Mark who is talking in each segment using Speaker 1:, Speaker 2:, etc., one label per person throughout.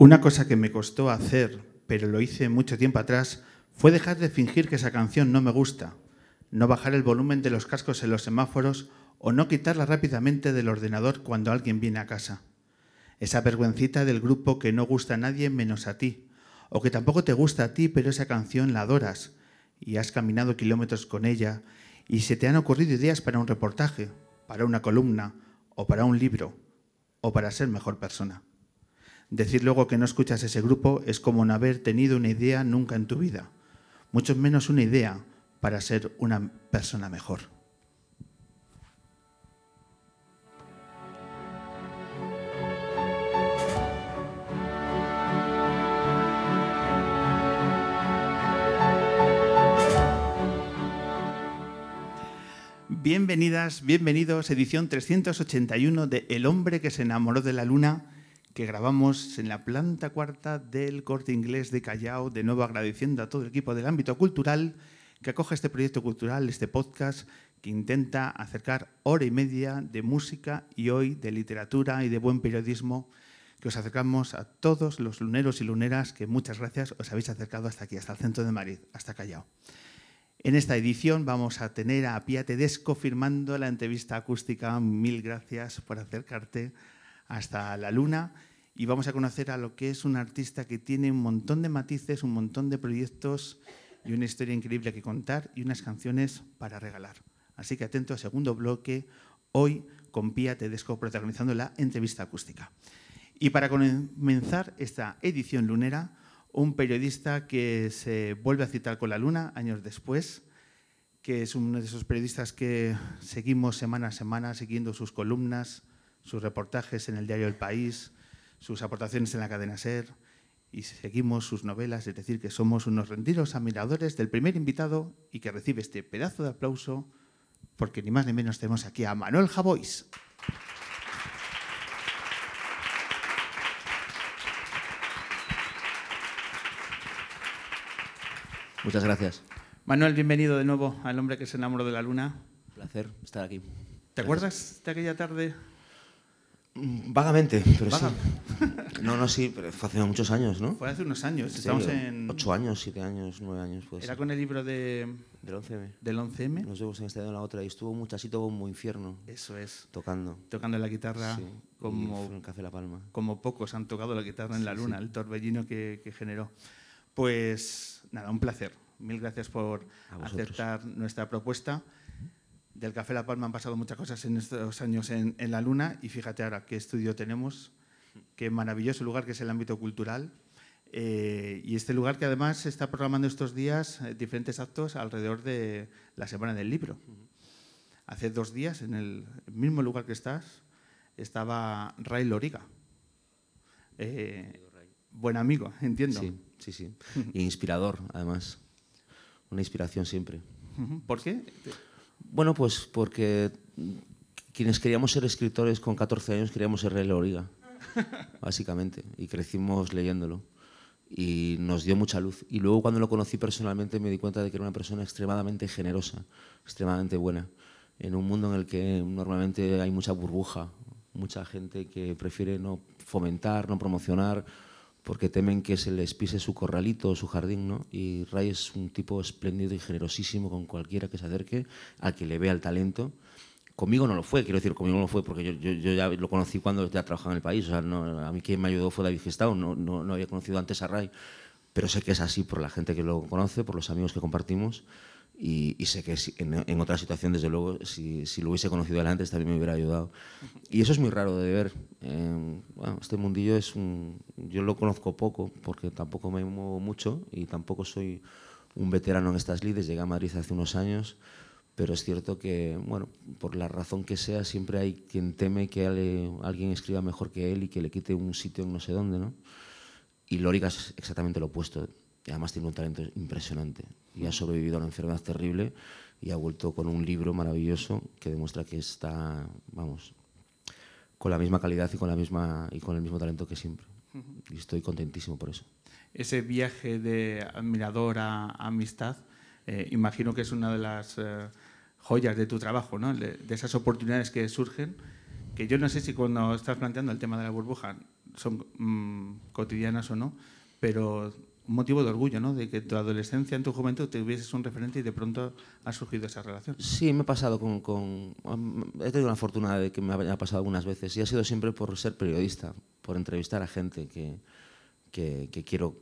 Speaker 1: Una cosa que me costó hacer, pero lo hice mucho tiempo atrás, fue dejar de fingir que esa canción no me gusta, no bajar el volumen de los cascos en los semáforos o no quitarla rápidamente del ordenador cuando alguien viene a casa. Esa vergüencita del grupo que no gusta a nadie menos a ti, o que tampoco te gusta a ti, pero esa canción la adoras y has caminado kilómetros con ella y se te han ocurrido ideas para un reportaje, para una columna o para un libro o para ser mejor persona. Decir luego que no escuchas ese grupo es como no haber tenido una idea nunca en tu vida, mucho menos una idea para ser una persona mejor. Bienvenidas, bienvenidos, edición 381 de El hombre que se enamoró de la luna que grabamos en la planta cuarta del Corte Inglés de Callao, de nuevo agradeciendo a todo el equipo del ámbito cultural que acoge este proyecto cultural, este podcast que intenta acercar hora y media de música y hoy de literatura y de buen periodismo que os acercamos a todos los luneros y luneras que muchas gracias os habéis acercado hasta aquí, hasta el centro de Madrid, hasta Callao. En esta edición vamos a tener a Pia Tedesco firmando la entrevista acústica. Mil gracias por acercarte hasta la luna y vamos a conocer a lo que es un artista que tiene un montón de matices, un montón de proyectos y una historia increíble que contar y unas canciones para regalar. Así que atento al segundo bloque, hoy con Pía Tedesco protagonizando la entrevista acústica. Y para comenzar esta edición lunera, un periodista que se vuelve a citar con la luna años después, que es uno de esos periodistas que seguimos semana a semana siguiendo sus columnas, sus reportajes en el diario El País, sus aportaciones en la cadena SER y seguimos sus novelas, es decir, que somos unos rendidos admiradores del primer invitado y que recibe este pedazo de aplauso porque ni más ni menos tenemos aquí a Manuel Javois.
Speaker 2: Muchas gracias.
Speaker 1: Manuel, bienvenido de nuevo al hombre que se enamoró de la luna.
Speaker 2: Un placer estar aquí.
Speaker 1: ¿Te acuerdas de aquella tarde
Speaker 2: Mm, vagamente, pero sí. No, no, sí, pero fue hace muchos años, ¿no?
Speaker 1: Fue hace unos años. Estamos en...
Speaker 2: Ocho años, siete años, nueve años. Pues,
Speaker 1: Era con el libro de...
Speaker 2: Del 11M.
Speaker 1: Del 11M.
Speaker 2: Nos vemos en esta en la otra. Y estuvo así, todo como infierno.
Speaker 1: Eso es.
Speaker 2: Tocando.
Speaker 1: Tocando la guitarra.
Speaker 2: Sí.
Speaker 1: Como,
Speaker 2: en Café La Palma.
Speaker 1: Como pocos han tocado la guitarra en la luna, el torbellino que, que, generó. Pues nada, un placer. Mil gracias por aceptar nuestra propuesta del Café La Palma han pasado muchas cosas en estos años en, la Luna y fíjate ahora qué estudio tenemos, qué maravilloso lugar que es el ámbito cultural. Eh, y este lugar que además está programando estos días eh, diferentes actos alrededor de la Semana del Libro. Hace dos días, en el mismo lugar que estás, estaba Ray Loriga. Eh, buen amigo, entiendo.
Speaker 2: Sí, sí, sí. inspirador, además. Una inspiración siempre.
Speaker 1: ¿Por qué?
Speaker 2: Bueno, pues porque quienes queríamos ser escritores con 14 años queríamos ser Rey Loriga, básicamente, y crecimos leyéndolo. Y nos dio mucha luz. Y luego cuando lo conocí personalmente me di cuenta de que era una persona extremadamente generosa, extremadamente buena, en un mundo en el que normalmente hay mucha burbuja, mucha gente que prefiere no fomentar, no promocionar, porque temen que se les pise su corralito o su jardín, ¿no? Y Ray es un tipo espléndido y generosísimo con cualquiera que se acerque, al que le vea el talento. Conmigo no lo fue, quiero decir, conmigo no lo fue, porque yo, yo, ya lo conocí cuando ya trabajaba en el país. O sea, no, a mí quien me ayudó fue David Gestao, no, no, no había conocido antes a Ray, pero sé que es así por la gente que lo conoce, por los amigos que compartimos. Y, sé que en, otra situación, desde luego, si, si, lo hubiese conocido antes, también me hubiera ayudado. Y eso es muy raro de ver. Eh, bueno, este mundillo es un... Yo lo conozco poco, porque tampoco me muevo mucho y tampoco soy un veterano en estas lides. Llegué a Madrid hace unos años, pero es cierto que, bueno, por la razón que sea, siempre hay quien teme que alguien escriba mejor que él y que le quite un sitio en no sé dónde, ¿no? Y Lórica es exactamente lo opuesto y además tiene un talento impresionante y ha sobrevivido a una enfermedad terrible y ha vuelto con un libro maravilloso que demuestra que está, vamos, con la misma calidad y con, la misma, y con el mismo talento que siempre. Y estoy contentísimo por eso.
Speaker 1: Ese viaje de admirador a amistad, eh, imagino que es una de las eh, joyas de tu trabajo, ¿no? de, esas oportunidades que surgen, que yo no sé si cuando estás planteando el tema de la burbuja son mm, cotidianas o no, pero un motivo de orgullo, ¿no? De que tu adolescencia, en tu juventud, te hubieses un referente y de pronto ha surgido esa relación.
Speaker 2: Sí, me ha pasado con, con, He tenido la fortuna de que me haya pasado algunas veces y ha sido siempre por ser periodista, por entrevistar a gente que, que, que quiero...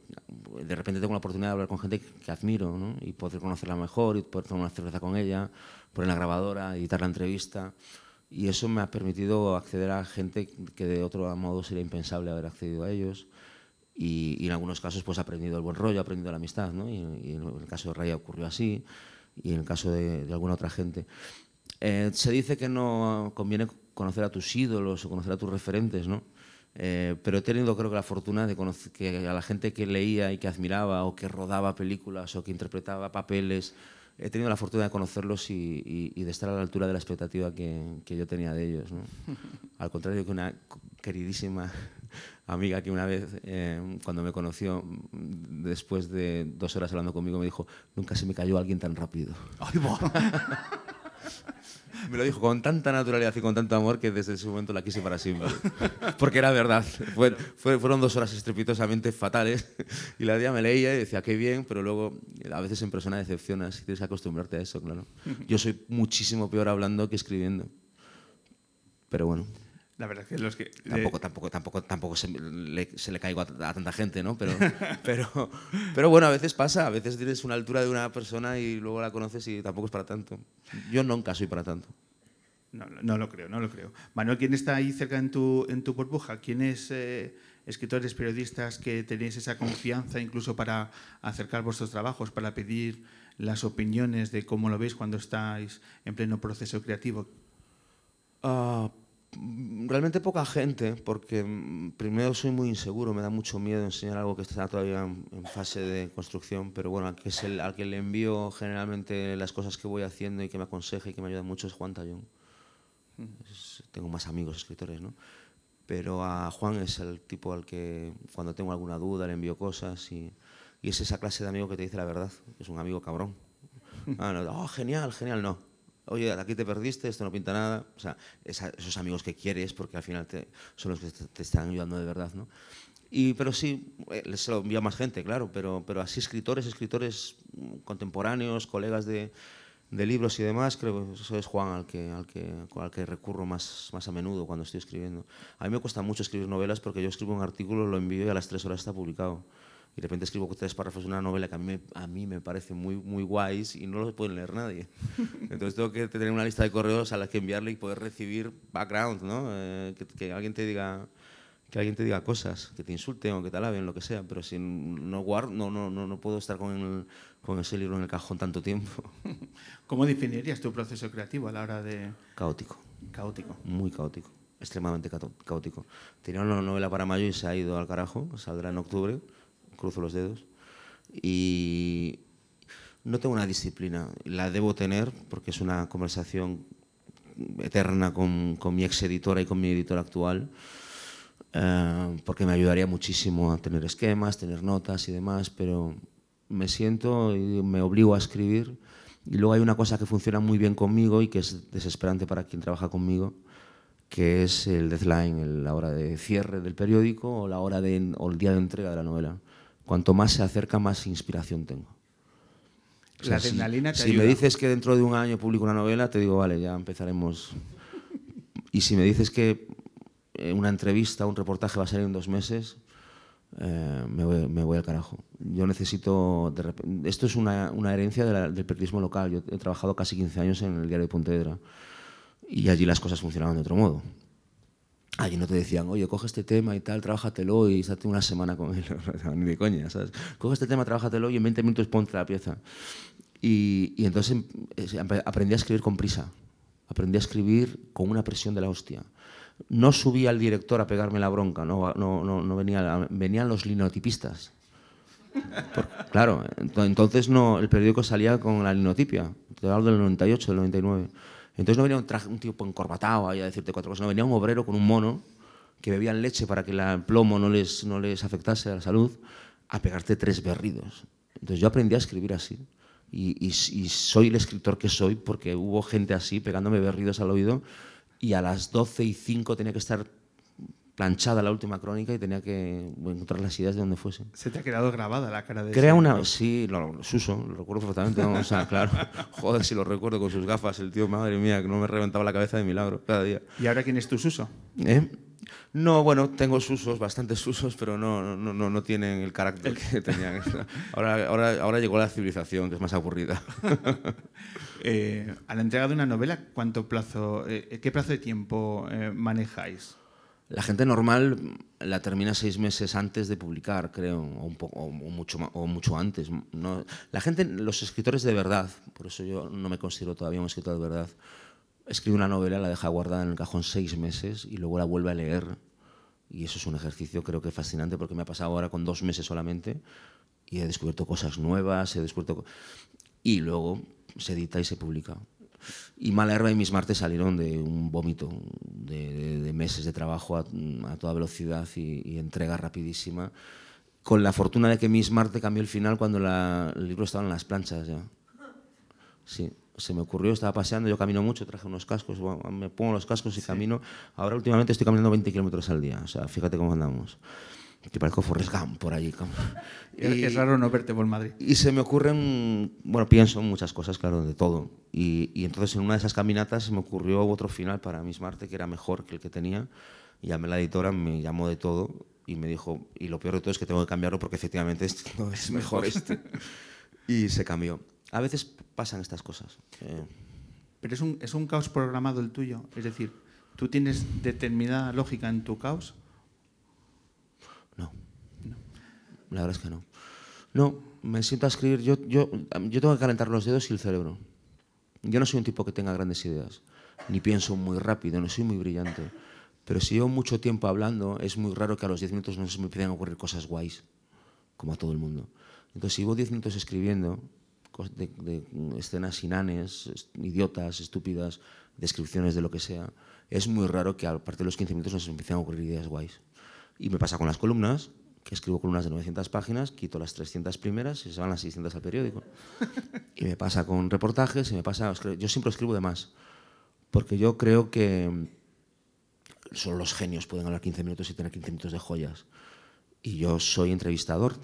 Speaker 2: De repente tengo la oportunidad de hablar con gente que, admiro ¿no? y poder conocerla mejor y poder tomar una cerveza con ella, poner la grabadora, editar la entrevista. Y eso me ha permitido acceder a gente que de otro modo sería impensable haber accedido a ellos y, en algunos casos pues he aprendido el buen rollo, he aprendido la amistad, ¿no? y, en el caso de Raya ocurrió así, y en el caso de, alguna otra gente. Eh, se dice que no conviene conocer a tus ídolos o conocer a tus referentes, ¿no? Eh, pero he tenido creo que la fortuna de conocer que a la gente que leía y que admiraba o que rodaba películas o que interpretaba papeles, he tenido la fortuna de conocerlos y, y de estar a la altura de la expectativa que, que yo tenía de ellos. ¿no? Al contrario que una queridísima amiga que una vez, eh, cuando me conoció, después de dos horas hablando conmigo, me dijo, nunca se me cayó alguien tan rápido. me lo dijo con tanta naturalidad y con tanto amor que desde ese momento la quise para siempre. Porque era verdad. fueron dos horas estrepitosamente fatales y la día me leía y decía, qué bien, pero luego a veces en persona decepcionas y tienes que acostumbrarte a eso, claro. Yo soy muchísimo peor hablando que escribiendo. Pero bueno.
Speaker 1: La verdad que los que...
Speaker 2: Tampoco, tampoco, tampoco, tampoco se le, se le caigo a, tanta gente, ¿no? Pero, pero, pero bueno, a veces pasa, a veces tienes una altura de una persona y luego la conoces y tampoco es para tanto. Yo nunca soy para tanto.
Speaker 1: No, no lo creo, no lo creo. Manuel, ¿quién está ahí cerca en tu, en tu burbuja? ¿Quiénes eh, escritores, periodistas que tenéis esa confianza incluso para acercar vuestros trabajos, para pedir las opiniones de cómo lo veis cuando estáis en pleno proceso creativo?
Speaker 2: Uh, realmente poca gente, porque mm, primero soy muy inseguro, me da mucho miedo enseñar algo que está todavía en fase de construcción, pero bueno, al que, es el, al que le envío generalmente las cosas que voy haciendo y que me aconseja y que me ayuda mucho es Juan Tallón. tengo más amigos escritores, ¿no? Pero a Juan es el tipo al que cuando tengo alguna duda le envío cosas y, y es esa clase de amigo que te dice la verdad, es un amigo cabrón. Ah, no, oh, genial, genial, no oye, aquí te perdiste, esto no pinta nada. O sea, esos amigos que quieres, porque al final te, son los que te, están ayudando de verdad, ¿no? Y, pero sí, eh, se lo envía más gente, claro, pero, pero así escritores, escritores contemporáneos, colegas de, de libros y demás, creo que eso es Juan al que, al que, al que recurro más, más a menudo cuando estoy escribiendo. A mí me cuesta mucho escribir novelas porque yo escribo un artículo, lo envío y a las tres horas está publicado y de repente escribo tres párrafos de una novela que a mí, me, a mí me parece muy, muy guays y no los puede leer nadie. Entonces tengo que tener una lista de correos a la que enviarle y poder recibir background, ¿no? Eh, que, alguien te diga que alguien te diga cosas, que te insulten o que te alaben, lo que sea, pero si no guardo, no, no, no, no puedo estar con, con ese libro en el cajón tanto tiempo.
Speaker 1: ¿Cómo definirías tu proceso creativo a la hora de...?
Speaker 2: Caótico.
Speaker 1: Caótico.
Speaker 2: Muy caótico, extremadamente caótico. Tenía una novela para mayo y se ha ido al carajo, saldrá en octubre cruzo los dedos. Y no tengo una disciplina, la debo tener porque es una conversación eterna con, con mi ex editora y con mi editor actual, eh, porque me ayudaría muchísimo a tener esquemas, tener notas y demás, pero me siento y me obligo a escribir. Y luego hay una cosa que funciona muy bien conmigo y que es desesperante para quien trabaja conmigo, que es el deadline, la hora de cierre del periódico o la hora de, o el día de entrega de la novela. Cuanto más se acerca, más inspiración tengo.
Speaker 1: la adrenalina
Speaker 2: si, me dices que dentro de un año publico una novela, te digo, vale, ya empezaremos. Y si me dices que eh, una entrevista, un reportaje va a salir en dos meses, eh, me, voy, al carajo. Yo necesito... esto es una, herencia del periodismo local. Yo he trabajado casi 15 años en el diario de Pontevedra y allí las cosas funcionaban de otro modo. Allí no te decían, oye, coge este tema y tal, trabájatelo y estate una semana con él. Ni de coña, ¿sabes? Coge este tema, trabájatelo y en 20 minutos ponte la pieza. Y, y entonces em, aprendí a escribir con prisa. Aprendí a escribir con una presión de la hostia. No subía al director a pegarme la bronca, no, no, no, no venía, venían los linotipistas. claro, entonces no, el periódico salía con la linotipia. Te hablo del 98, del 99. Entonces no venía un, traje, un tipo encorbatado ahí a decirte cuatro cosas, no, venía un obrero con un mono que bebían leche para que el plomo no les, no les afectase a la salud, a pegarte tres berridos. Entonces yo aprendí a escribir así. Y, soy el escritor que soy porque hubo gente así pegándome berridos al oído y a las 12 y 5 tenía que estar planchada la última crónica y tenía que encontrar las ideas de donde fuese.
Speaker 1: Se te ha quedado grabada la cara de
Speaker 2: Crea una... Sí, lo, lo, Suso, lo recuerdo perfectamente. o sea, claro. Joder, si lo recuerdo con sus gafas, el tío, madre mía, que no me reventaba la cabeza de milagro cada día.
Speaker 1: ¿Y ahora quién es tu Suso?
Speaker 2: ¿Eh? No, bueno, tengo susos, bastantes susos, pero no, no, no, no tienen el carácter que tenían. Ahora, ahora, ahora llegó la civilización, que es más aburrida.
Speaker 1: eh, a la entrega de una novela, ¿cuánto plazo, eh, ¿qué plazo de tiempo eh, manejáis?
Speaker 2: La gente normal la termina seis meses antes de publicar, creo, o, un poco, o mucho, antes. No, la gente, los escritores de verdad, por eso yo no me considero todavía un escritor de verdad, escribe una novela, la deja guardada en el cajón seis meses y luego la vuelve a leer. Y eso es un ejercicio creo que fascinante porque me ha pasado ahora con dos meses solamente y he descubierto cosas nuevas, he descubierto... Y luego se edita y se publica. Y Malerva y Mis Martes salieron de un vómito de, de, de meses de trabajo a, a toda velocidad y, y, entrega rapidísima, con la fortuna de que Miss Marte cambió el final cuando la, el libro estaba en las planchas ya. Sí, se me ocurrió, estaba paseando, yo camino mucho, traje unos cascos, me pongo los cascos y sí. camino. Ahora últimamente estoy caminando 20 kilómetros al día, o sea, fíjate cómo andamos que parezco Forrest Gump por allí.
Speaker 1: Y, es raro no verte por Madrid.
Speaker 2: Y se me ocurren, bueno, pienso en muchas cosas, claro, de todo. Y, y, entonces en una de esas caminatas se me ocurrió otro final para Miss Marte que era mejor que el que tenía. Y llamé a la editora, me llamó de todo y me dijo, y lo peor de todo es que tengo que cambiarlo porque efectivamente este no es mejor este. y se cambió. A veces pasan estas cosas. Eh.
Speaker 1: Pero es un, es un caos programado el tuyo, es decir, ¿tú tienes determinada lógica en tu caos?
Speaker 2: No. no. La verdad es que no. No, me siento a escribir. Yo, yo, yo tengo que calentar los dedos y el cerebro. Yo no soy un tipo que tenga grandes ideas, ni pienso muy rápido, no soy muy brillante. Pero si llevo mucho tiempo hablando, es muy raro que a los 10 minutos no se me empiecen a ocurrir cosas guays, como a todo el mundo. Entonces, si llevo 10 minutos escribiendo de, de escenas inanes, idiotas, estúpidas, descripciones de lo que sea, es muy raro que a partir de los 15 minutos no me empiecen a ocurrir ideas guays. Y me pasa con las columnas, que escribo columnas de 900 páginas, quito las 300 primeras y se van las 600 al periódico. Y me pasa con reportajes, y me pasa, yo siempre escribo de más, porque yo creo que solo los genios pueden hablar 15 minutos y tener 15 minutos de joyas. Y yo soy entrevistador,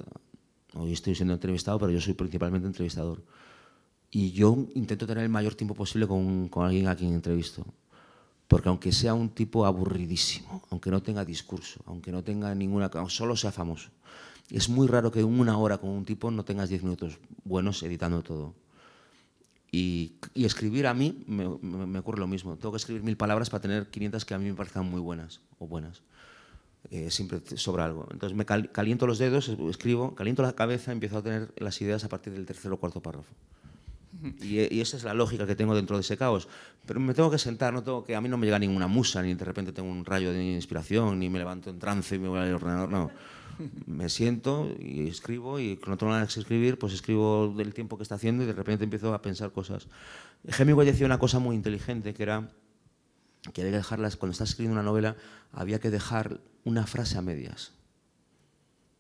Speaker 2: hoy estoy siendo entrevistado, pero yo soy principalmente entrevistador. Y yo intento tener el mayor tiempo posible con, con alguien a quien entrevisto. Porque aunque sea un tipo aburridísimo, aunque no tenga discurso, aunque no tenga ninguna... solo sea famoso, es muy raro que en una hora con un tipo no tengas 10 minutos buenos editando todo. Y, escribir a mí me, ocurre lo mismo. Tengo que escribir mil palabras para tener 500 que a mí me parezcan muy buenas o buenas. Eh, siempre sobra algo. Entonces me cal, caliento los dedos, escribo, caliento la cabeza, empiezo a tener las ideas a partir del tercer o cuarto párrafo. Y, y, esa es la lógica que tengo dentro de ese caos. Pero me tengo que sentar, no tengo que, a mí no me llega ninguna musa, ni de repente tengo un rayo de inspiración, ni me levanto en trance y me voy al ordenador, no. Me siento y escribo y cuando tengo ganas de escribir, pues escribo del tiempo que está haciendo y de repente empiezo a pensar cosas. Hemingway decía una cosa muy inteligente que era que había que dejarlas, cuando estás escribiendo una novela, había que dejar una frase a medias.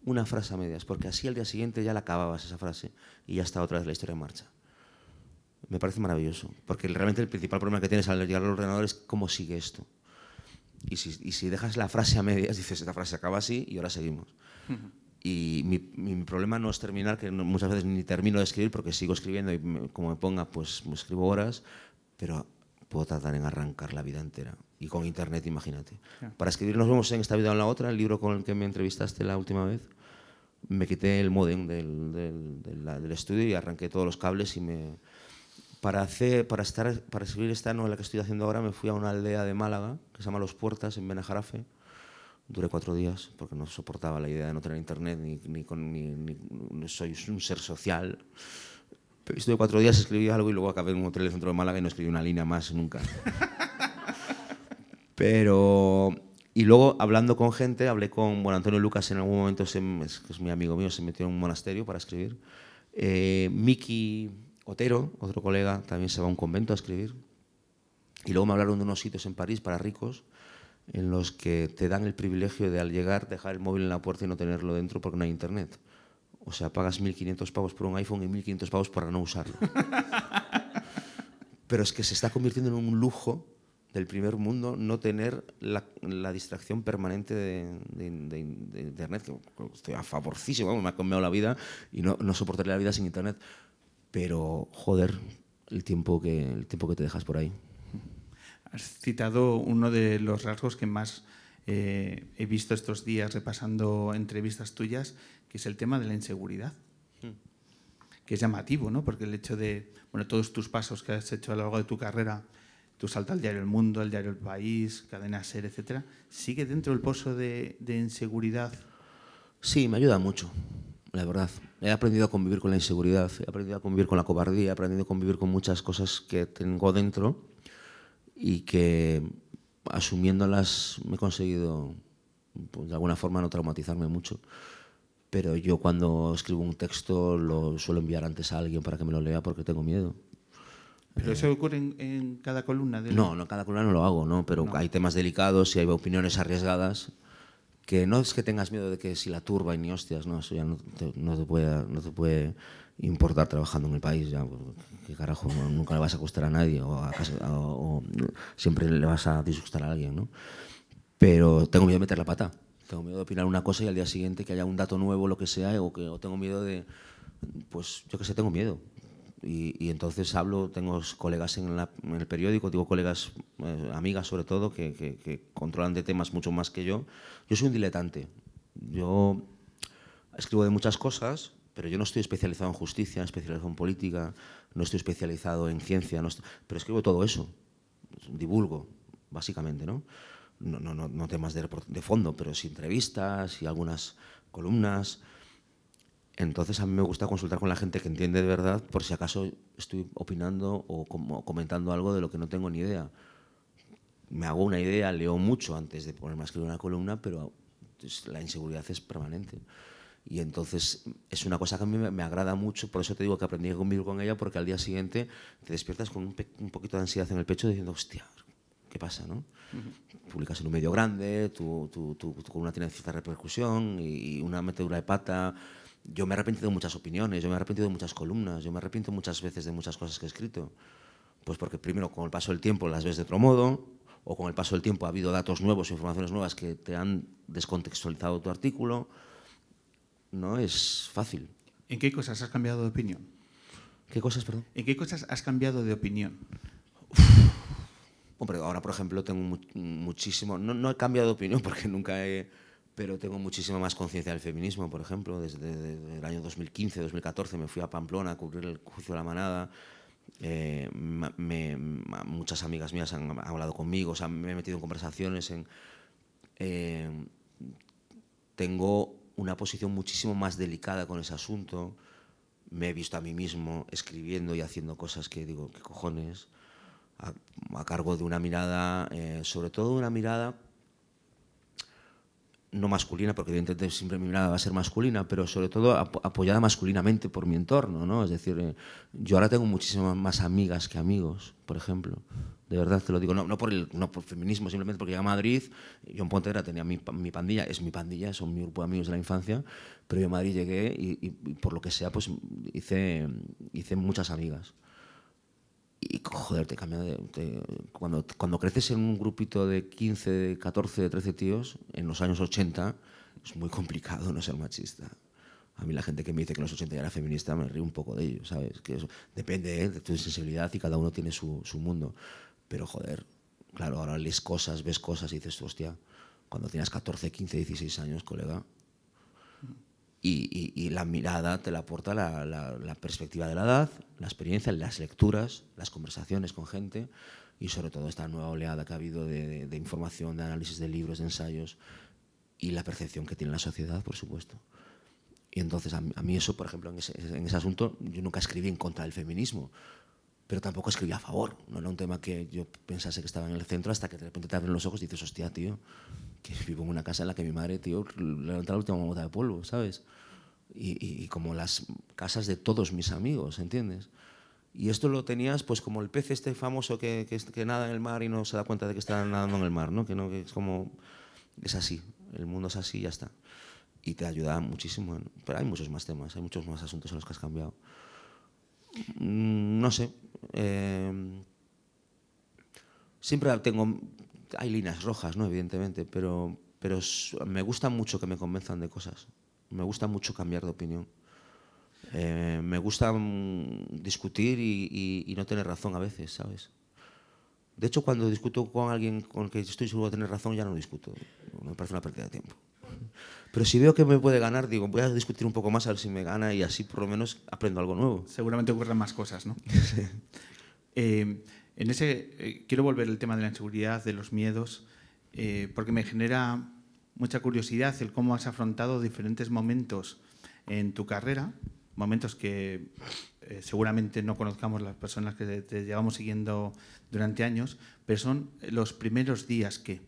Speaker 2: Una frase a medias, porque así al día siguiente ya la acababas esa frase y ya está otra vez la historia en marcha me parece maravilloso, porque realmente el principal problema que tienes al llegar al ordenador es cómo sigue esto. Y si, y si dejas la frase a medias, dices, esta frase acaba así y ahora seguimos. Uh -huh. Y mi, mi, mi, problema no es terminar, que no, muchas veces ni termino de escribir porque sigo escribiendo y me, como me ponga, pues me escribo horas, pero puedo tardar en arrancar la vida entera. Y con internet, imagínate. Yeah. Para escribir nos vemos en esta vida o en la otra, el libro con el que me entrevistaste la última vez, me quité el modem del, del, del, del estudio y arranqué todos los cables y me, para, hacer, para, estar, para escribir esta novela que estoy haciendo ahora me fui a una aldea de Málaga que se llama Los Puertas, en Benajarafe. Duré cuatro días porque no soportaba la idea de no tener internet ni, ni, con, ni, ni soy un ser social. Pero estuve cuatro días, escribí algo y luego acabé en un hotel del centro de Málaga y no escribí una línea más nunca. Pero... Y luego, hablando con gente, hablé con bueno, Antonio Lucas en algún momento, se, es, es mi amigo mío, se metió en un monasterio para escribir. Eh, Miki Otero, otro colega, también se va a un convento a escribir. Y luego me hablaron de unos sitios en París para ricos en los que te dan el privilegio de al llegar dejar el móvil en la puerta y no tenerlo dentro porque no hay internet. O sea, pagas 1.500 pavos por un iPhone y 1.500 pavos para no usarlo. Pero es que se está convirtiendo en un lujo del primer mundo no tener la, la distracción permanente de, de, de, de, Internet, que estoy a favorcísimo, me ha cambiado la vida y no, no soportaría la vida sin Internet. Pero, joder, el tiempo, que, el tiempo que te dejas por ahí.
Speaker 1: Has citado uno de los rasgos que más eh, he visto estos días repasando entrevistas tuyas, que es el tema de la inseguridad. Hmm. Que es llamativo, ¿no? Porque el hecho de, bueno, todos tus pasos que has hecho a lo largo de tu carrera, tu salto al diario El Mundo, al diario El País, Cadena Ser, etcétera, ¿sigue dentro del pozo de, de inseguridad?
Speaker 2: Sí, me ayuda mucho, la verdad. He aprendido a convivir con la inseguridad, he aprendido a convivir con la cobardía, he aprendido a convivir con muchas cosas que tengo dentro y que asumiéndolas me he conseguido pues, de alguna forma no traumatizarme mucho. Pero yo cuando escribo un texto lo suelo enviar antes a alguien para que me lo lea porque tengo miedo.
Speaker 1: ¿Pero eso ocurre en, en cada columna?
Speaker 2: De no, no, cada columna no lo hago, ¿no? pero no. hay temas delicados y hay opiniones arriesgadas no es que tengas miedo de que si la turba y ni hostias, no, eso ya no te, no te, puede, no te puede importar trabajando en el país, ya, pues, que carajo, nunca le vas a gustar a nadie o, siempre le vas a disgustar a alguien, ¿no? Pero tengo miedo de meter la pata, tengo miedo de opinar una cosa y al día siguiente que haya un dato nuevo, lo que sea, o que o tengo miedo de, pues yo que sé, tengo miedo. Y, y entonces hablo, tengo colegas en, la, en, el periódico, digo colegas, eh, amigas sobre todo, que, que, que controlan de temas mucho más que yo. Yo soy un diletante. Yo escribo de muchas cosas, pero yo no estoy especializado en justicia, especializado en política, no estoy especializado en ciencia, no estoy, pero escribo todo eso, divulgo, básicamente, ¿no? No, no, no, no temas de, de, fondo, pero sí entrevistas y algunas columnas. Entonces a mí me gusta consultar con la gente que entiende de verdad por si acaso estoy opinando o, como, comentando algo de lo que no tengo ni idea. Me hago una idea, leo mucho antes de ponerme a escribir una columna, pero la inseguridad es permanente. Y entonces es una cosa que a mí me, agrada mucho, por eso te digo que aprendí a convivir con ella, porque al día siguiente te despiertas con un, un poquito de ansiedad en el pecho diciendo, hostia, ¿qué pasa? No? Uh -huh. Publicas en un medio grande, tu, columna tiene cierta repercusión y una metedura de pata yo me he arrepentido de muchas opiniones, yo me he arrepentido de muchas columnas, yo me arrepiento muchas veces de muchas cosas que he escrito. Pues porque primero con el paso del tiempo las ves de otro modo, o con el paso del tiempo ha habido datos nuevos, informaciones nuevas que te han descontextualizado tu artículo. No es fácil.
Speaker 1: ¿En qué cosas has cambiado de opinión?
Speaker 2: ¿Qué cosas, perdón?
Speaker 1: ¿En qué cosas has cambiado de opinión?
Speaker 2: Uf. Hombre, ahora, por ejemplo, tengo mu muchísimo... No, no he cambiado de opinión porque nunca he pero tengo muchísima más conciencia del feminismo, por ejemplo, desde, el año 2015, 2014 me fui a Pamplona a cubrir el juicio de la manada, eh, me, muchas amigas mías han, hablado conmigo, o sea, me he metido en conversaciones, en, eh, tengo una posición muchísimo más delicada con ese asunto, me he visto a mí mismo escribiendo y haciendo cosas que digo, ¿qué cojones? A, a cargo de una mirada, eh, sobre todo una mirada no masculina, porque evidentemente siempre mi mirada va a ser masculina, pero sobre todo ap apoyada masculinamente por mi entorno, ¿no? Es decir, eh, yo ahora tengo muchísimas más amigas que amigos, por ejemplo. De verdad te lo digo, no, no, por, el, no por feminismo, simplemente porque llegué a Madrid, yo en Pontevedra tenía mi, mi, pandilla, es mi pandilla, son mi grupo de amigos de la infancia, pero yo a Madrid llegué y, y, y por lo que sea, pues hice, hice muchas amigas y joder, te cambia de, te, cuando, cuando creces en un grupito de 15, de 14, de 13 tíos, en los años 80, es muy complicado no ser machista. A mí la gente que me dice que en los 80 ya era feminista me río un poco de ello, ¿sabes? Que eso depende ¿eh? de tu sensibilidad y cada uno tiene su, su, mundo. Pero joder, claro, ahora lees cosas, ves cosas y dices, hostia, cuando tienes 14, 15, 16 años, colega, y, y, y, la mirada te la aporta la, la, la, perspectiva de la edad, la experiencia, las lecturas, las conversaciones con gente y sobre todo esta nueva oleada que ha habido de, de, de información, de análisis de libros, de ensayos y la percepción que tiene la sociedad, por supuesto. Y entonces a mí, a mí eso, por ejemplo, en ese, en ese asunto, yo nunca escribí en contra del feminismo, pero tampoco escribí a favor. No era un tema que yo pensase que estaba en el centro hasta que de repente te abren los ojos y dices, hostia, tío, que vivo en una casa en la que mi madre, tío, levanta la última gota de polvo, ¿sabes? Y, y, y, como las casas de todos mis amigos, ¿entiendes? Y esto lo tenías pues como el pez este famoso que, que, que, nada en el mar y no se da cuenta de que está nadando en el mar, ¿no? Que, no, que es como... Es así, el mundo es así y ya está. Y te ayuda muchísimo. Pero hay muchos más temas, hay muchos más asuntos en los que has cambiado. Mm, no sé. Eh, Siempre tengo, hay líneas rojas, ¿no? Evidentemente, pero, pero me gusta mucho que me convenzan de cosas. Me gusta mucho cambiar de opinión. Eh, me gusta mm, discutir y, no tener razón a veces, ¿sabes? De hecho, cuando discuto con alguien con el que estoy seguro de tener razón, ya no discuto. Me parece una pérdida de tiempo. Pero si veo que me puede ganar, digo, voy a discutir un poco más a ver si me gana y así por lo menos aprendo algo nuevo.
Speaker 1: Seguramente ocurren más cosas, ¿no? Eh, en ese, eh, quiero volver al tema de la inseguridad, de los miedos, porque me genera mucha curiosidad el cómo has afrontado diferentes momentos en tu carrera momentos que eh, seguramente no conozcamos las personas que te, llevamos siguiendo durante años, pero son los primeros días que.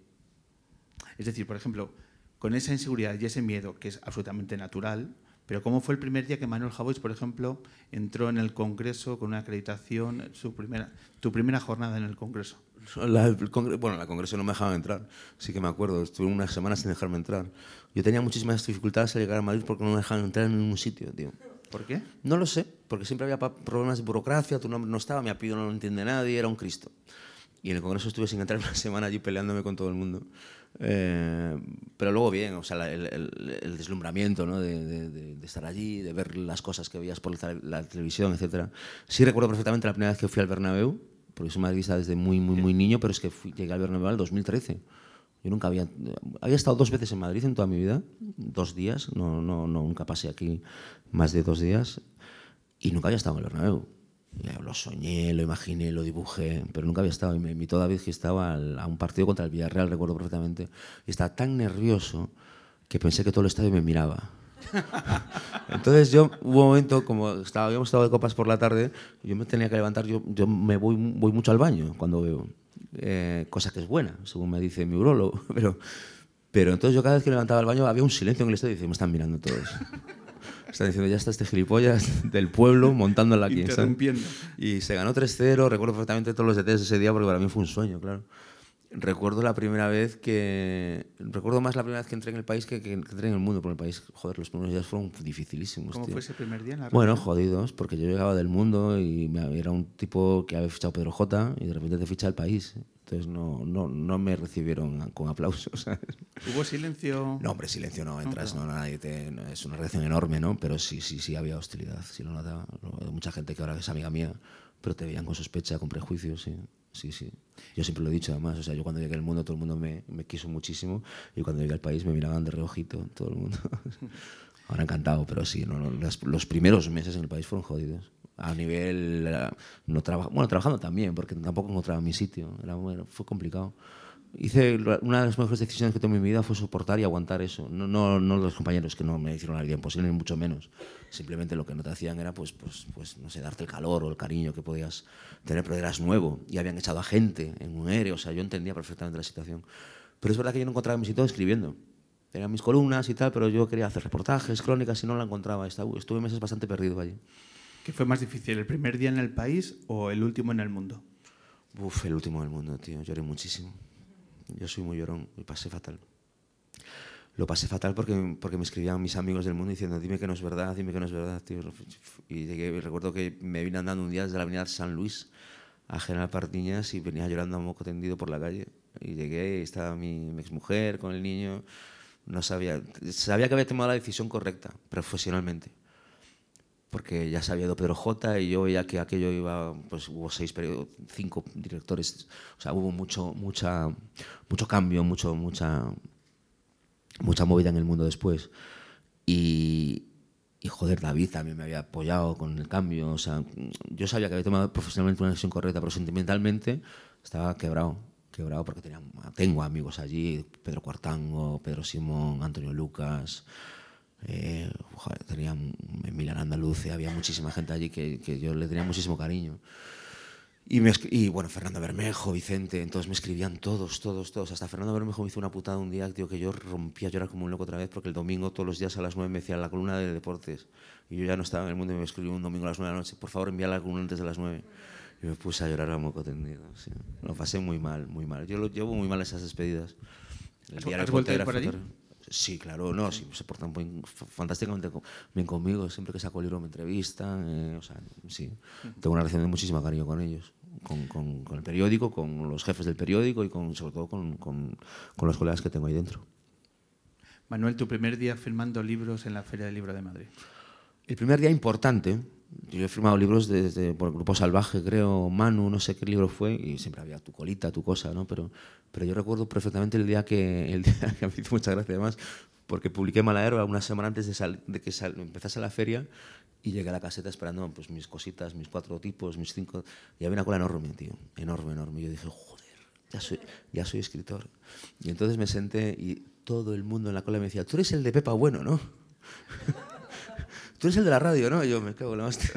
Speaker 1: Es decir, por ejemplo, con esa inseguridad y ese miedo, que es absolutamente natural, pero ¿cómo fue el primer día que Manuel Javois, por ejemplo, entró en el Congreso con una acreditación, su primera, tu primera jornada en el Congreso?
Speaker 2: La, bueno, la Congreso no me dejaban entrar, sí que me acuerdo, estuve unas semanas sin dejarme entrar. Yo tenía muchísimas dificultades al llegar a Madrid porque no me dejaban entrar en ningún sitio, tío.
Speaker 1: ¿Por qué?
Speaker 2: No lo sé, porque siempre había problemas de burocracia, tu nombre no estaba, mi apellido no lo entiende nadie, era un Cristo. Y en el Congreso estuve sin entrar una semana allí peleándome con todo el mundo. Eh, pero luego bien, o sea, el, deslumbramiento ¿no? de, estar allí, de ver las cosas que veías por la, televisión, etc. Sí recuerdo perfectamente la primera vez que fui al Bernabéu, porque soy madridista desde muy, muy, muy niño, pero es que llegué al Bernabéu en el 2013. Yo nunca había... Había estado dos veces en Madrid en toda mi vida, dos días, no, no, no nunca pasé aquí más de dos días, y nunca había estado en el Bernabéu. Lo soñé, lo imaginé, lo dibujé, pero nunca había estado. Y me invitó David que estaba a un partido contra el Villarreal, recuerdo perfectamente. Y estaba tan nervioso que pensé que todo el estadio me miraba. Entonces yo hubo un momento, como estaba, habíamos estado de copas por la tarde, yo me tenía que levantar, yo, yo me voy, voy mucho al baño cuando veo, eh, cosa que es buena, según me dice mi urologo, pero, pero entonces yo cada vez que levantaba el baño había un silencio en el estadio y decía, me están mirando todos. Están diciendo, ya está este gilipollas del pueblo montándola aquí.
Speaker 1: Interrumpiendo.
Speaker 2: Y se ganó 3-0, recuerdo perfectamente todos los detalles de ese día porque para mí fue un sueño, claro. Recuerdo la primera vez que... Recuerdo más la primera vez que entré en el país que, que, entré en el mundo por el país. Joder, los primeros días fueron dificilísimos.
Speaker 1: ¿Cómo fue ese primer día en la
Speaker 2: Bueno, jodidos, porque yo llegaba del mundo y era un tipo que había fichado Pedro J y de repente te ficha el país. Entonces no, no, no me recibieron con aplausos.
Speaker 1: ¿Hubo silencio?
Speaker 2: No, hombre, silencio no, entras, no, nadie te, es una reacción enorme, ¿no? Pero sí, sí, sí había hostilidad, sí lo notaba. Mucha gente que ahora es amiga mía, pero te veían con sospecha, con prejuicios, sí. Sí, sí. Yo siempre lo he dicho además, o sea, yo cuando llegué al mundo todo el mundo me, me quiso muchísimo y cuando llegué al país me miraban de reojito todo el mundo. Ahora encantado, pero sí, no, los, primeros meses en el país fueron jodidos. A nivel, eh, no trabajo, bueno, trabajando también, porque tampoco encontraba mi sitio, era, fue complicado hice una de las mejores decisiones que tomé en mi vida fue soportar y aguantar eso. No, no, no los compañeros que no me hicieron la vida imposible, ni mucho menos. Simplemente lo que no te hacían era, pues, pues, pues, no sé, darte el calor o el cariño que podías tener, pero eras nuevo y habían echado a gente en un aéreo. O sea, yo entendía perfectamente la situación. Pero es verdad que yo no encontraba mi sitio escribiendo. Tenía mis columnas y tal, pero yo quería hacer reportajes, crónicas y no la encontraba. Estuve meses bastante perdido allí.
Speaker 1: ¿Qué fue más difícil, el primer día en el país o el último en el mundo?
Speaker 2: Uf, el último en el mundo, tío. Lloré muchísimo. Yo soy muy llorón y pasé fatal. Lo pasé fatal porque, porque me escribían mis amigos del mundo diciendo, dime que no es verdad, dime que no es verdad, tío. Y, llegué, recuerdo que me vine andando un día desde la avenida San Luis a General Partiñas y venía llorando a moco tendido por la calle. Y llegué y estaba mi, mi exmujer con el niño. No sabía, sabía que había tomado la decisión correcta, profesionalmente porque ya se había ido Pedro J y yo veía que aquello iba, pues hubo seis, cinco directores, o sea, hubo mucho, mucha, mucho cambio, mucho, mucha, mucha movida en el mundo después. Y, y joder, David también me había apoyado con el cambio, o sea, yo sabía que había tomado profesionalmente una decisión correcta, pero sentimentalmente estaba quebrado, quebrado porque tenía, tengo amigos allí, Pedro Cuartango, Pedro Simón, Antonio Lucas, eh, tenía en Milán Andaluz había muchísima gente allí que, que, yo le tenía muchísimo cariño. Y, me, y bueno, Fernando Bermejo, Vicente, entonces me escribían todos, todos, todos. Hasta Fernando Bermejo me hizo una putada un día, tío, que yo rompía a llorar como un loco otra vez porque el domingo todos los días a las 9 me decía la columna de deportes. Y yo ya no estaba en el mundo y me escribió un domingo a las 9 de la noche, por favor envía la columna antes de las 9. Y me puse a llorar a moco tendido. Lo pasé muy mal, muy mal. Yo lo llevo muy mal esas despedidas.
Speaker 1: El ¿Has vuelto por allí?
Speaker 2: Sí, claro, no, sí, se portan fantásticamente bien conmigo, siempre que saco el libro me entrevistan, eh, o sea, sí, tengo una relación de muchísimo cariño con ellos, con, el periódico, con los jefes del periódico y con, sobre todo con, con los colegas que tengo ahí dentro.
Speaker 1: Manuel, tu primer día firmando libros en la Feria del Libro de Madrid.
Speaker 2: El primer día importante, yo he firmado libros desde por el Grupo Salvaje, creo, Manu, no sé qué libro fue, y siempre había tu colita, tu cosa, ¿no? Pero, pero yo recuerdo perfectamente el día que, el día que me hizo mucha gracia además, porque publiqué Mala una semana antes de, de que empezase la feria y llegué a la caseta esperando pues, mis cositas, mis cuatro tipos, mis cinco. Y había una cola enorme, tío. Enorme, enorme. Y yo dije, joder, ya soy, ya soy escritor. Y entonces me senté y todo el mundo en la cola me decía, tú eres el de Pepa Bueno, ¿no? tú eres el de la radio, ¿no? Y yo me cago en la hostia.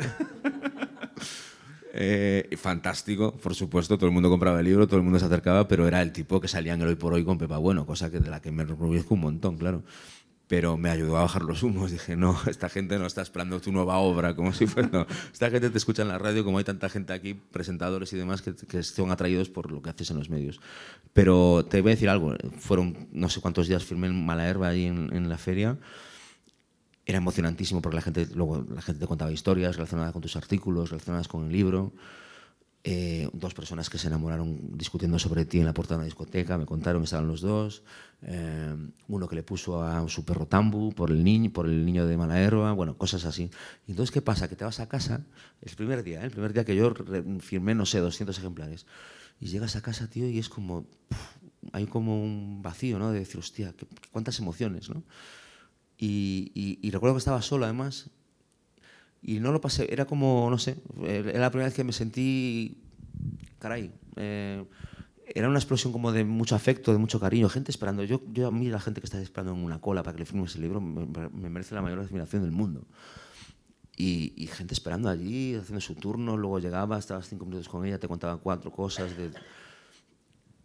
Speaker 2: Eh, fantástico, por supuesto, todo el mundo compraba el libro, todo el mundo se acercaba, pero era el tipo que salía en el hoy por hoy con Pepa Bueno, cosa que de la que me enorgullezco un montón, claro. Pero me ayudó a bajar los humos. Dije, no, esta gente no está esperando tu nueva obra, como si fuera. No. Esta gente te escucha en la radio, como hay tanta gente aquí, presentadores y demás, que, que son atraídos por lo que haces en los medios. Pero te voy a decir algo, fueron no sé cuántos días firmé en Malaherba ahí en, en la feria era emocionantísimo porque la gente, luego la gente te contaba historias relacionadas con tus artículos, relacionadas con el libro. Eh, dos personas que se enamoraron discutiendo sobre ti en la puerta de una discoteca, me contaron estaban los dos. Eh, uno que le puso a su perro Tambu por el niño, por el niño de Malaherba, bueno, cosas así. Y entonces, ¿qué pasa? Que te vas a casa, el primer día, ¿eh? el primer día que yo firmé, no sé, 200 ejemplares. Y llegas a casa, tío, y es como, hay como un vacío, ¿no? De decir, hostia, cuántas emociones, ¿no? Y, recuerdo que estaba solo además y no lo pasé, era como, no sé, era la primera vez que me sentí, caray, eh, era una explosión como de mucho afecto, de mucho cariño, gente esperando. Yo, yo a mí la gente que está esperando en una cola para que le firme ese libro me, merece la mayor admiración del mundo. Y, gente esperando allí, haciendo su turno, luego llegaba, estabas cinco minutos con ella, te contaba cuatro cosas. De,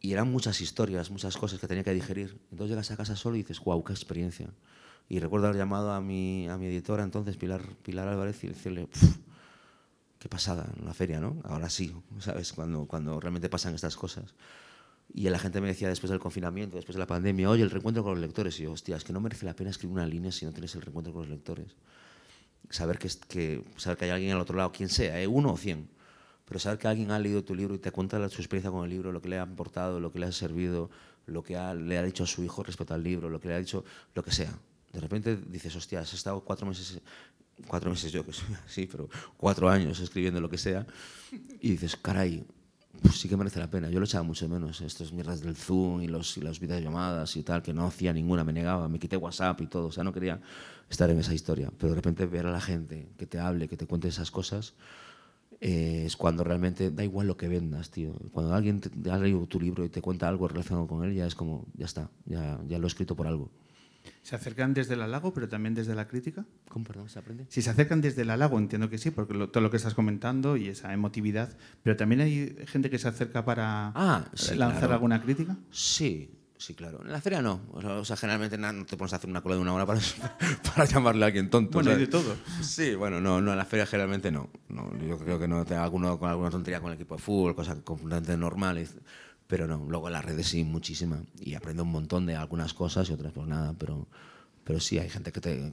Speaker 2: y eran muchas historias, muchas cosas que tenía que digerir. Entonces llegas a casa solo y dices, wow, qué experiencia. Y recuerdo haber llamado a mi, a mi editora entonces, Pilar, Pilar Álvarez, y decirle, qué pasada en la feria, ¿no? Ahora sí, ¿sabes? Cuando, cuando realmente pasan estas cosas. Y la gente me decía después del confinamiento, después de la pandemia, oye, el reencuentro con los lectores. Y yo, hostia, es que no merece la pena escribir una línea si no tienes el reencuentro con los lectores. Saber que, que, saber que hay alguien al otro lado, quien sea, ¿eh? uno o cien, pero saber que alguien ha leído tu libro y te cuenta su experiencia con el libro, lo que le ha aportado, lo que le ha servido, lo que le ha dicho a su hijo respecto al libro, lo que le ha dicho, lo que sea de repente dices, hostia, has estado cuatro meses, cuatro meses yo que soy pero cuatro años escribiendo lo que sea, y dices, caray, pues sí que merece la pena. Yo lo echaba mucho menos, estas mierdas del Zoom y, los, y las videollamadas y tal, que no hacía ninguna, me negaba, me quité WhatsApp y todo, o sea, no quería estar en esa historia. Pero de repente ver a la gente que te hable, que te cuente esas cosas, eh, es cuando realmente da igual lo que vendas, tío. Cuando alguien te, ha leído tu libro y te cuenta algo relacionado con él, ya es como, ya está, ya, ya lo he escrito por algo.
Speaker 1: ¿Se acercan desde el halago, pero también desde la crítica?
Speaker 2: ¿Cómo, perdón, se aprende?
Speaker 1: Si se acercan desde el halago, entiendo que sí, porque todo lo que estás comentando y esa emotividad, pero también hay gente que se acerca para
Speaker 2: ah,
Speaker 1: lanzar alguna crítica.
Speaker 2: Sí, sí, claro. En la feria no. O sea, generalmente no te pones a hacer una cola de una hora para, para llamarle a alguien tonto.
Speaker 1: Bueno, hay de todo.
Speaker 2: Sí, bueno, no, no, en la feria generalmente no. no yo creo que no tenga alguno con alguna tontería con el equipo de fútbol, cosas completamente normales. Pero no, luego en las redes sí, muchísima. Y aprendo un montón de algunas cosas y otras pues nada, pero, pero sí hay gente que te,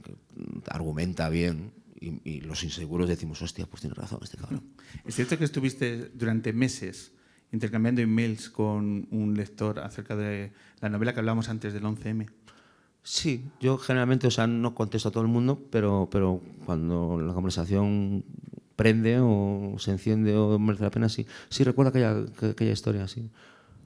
Speaker 2: argumenta bien y, los inseguros decimos, hostia, pues tiene razón este cabrón.
Speaker 1: Es cierto que estuviste durante meses intercambiando emails con un lector acerca de la novela que hablábamos antes del 11M.
Speaker 2: Sí, yo generalmente, o sea, no contesto a todo el mundo, pero, pero cuando la conversación prende o se enciende o merece la pena, sí, sí recuerdo aquella, aquella historia, sí.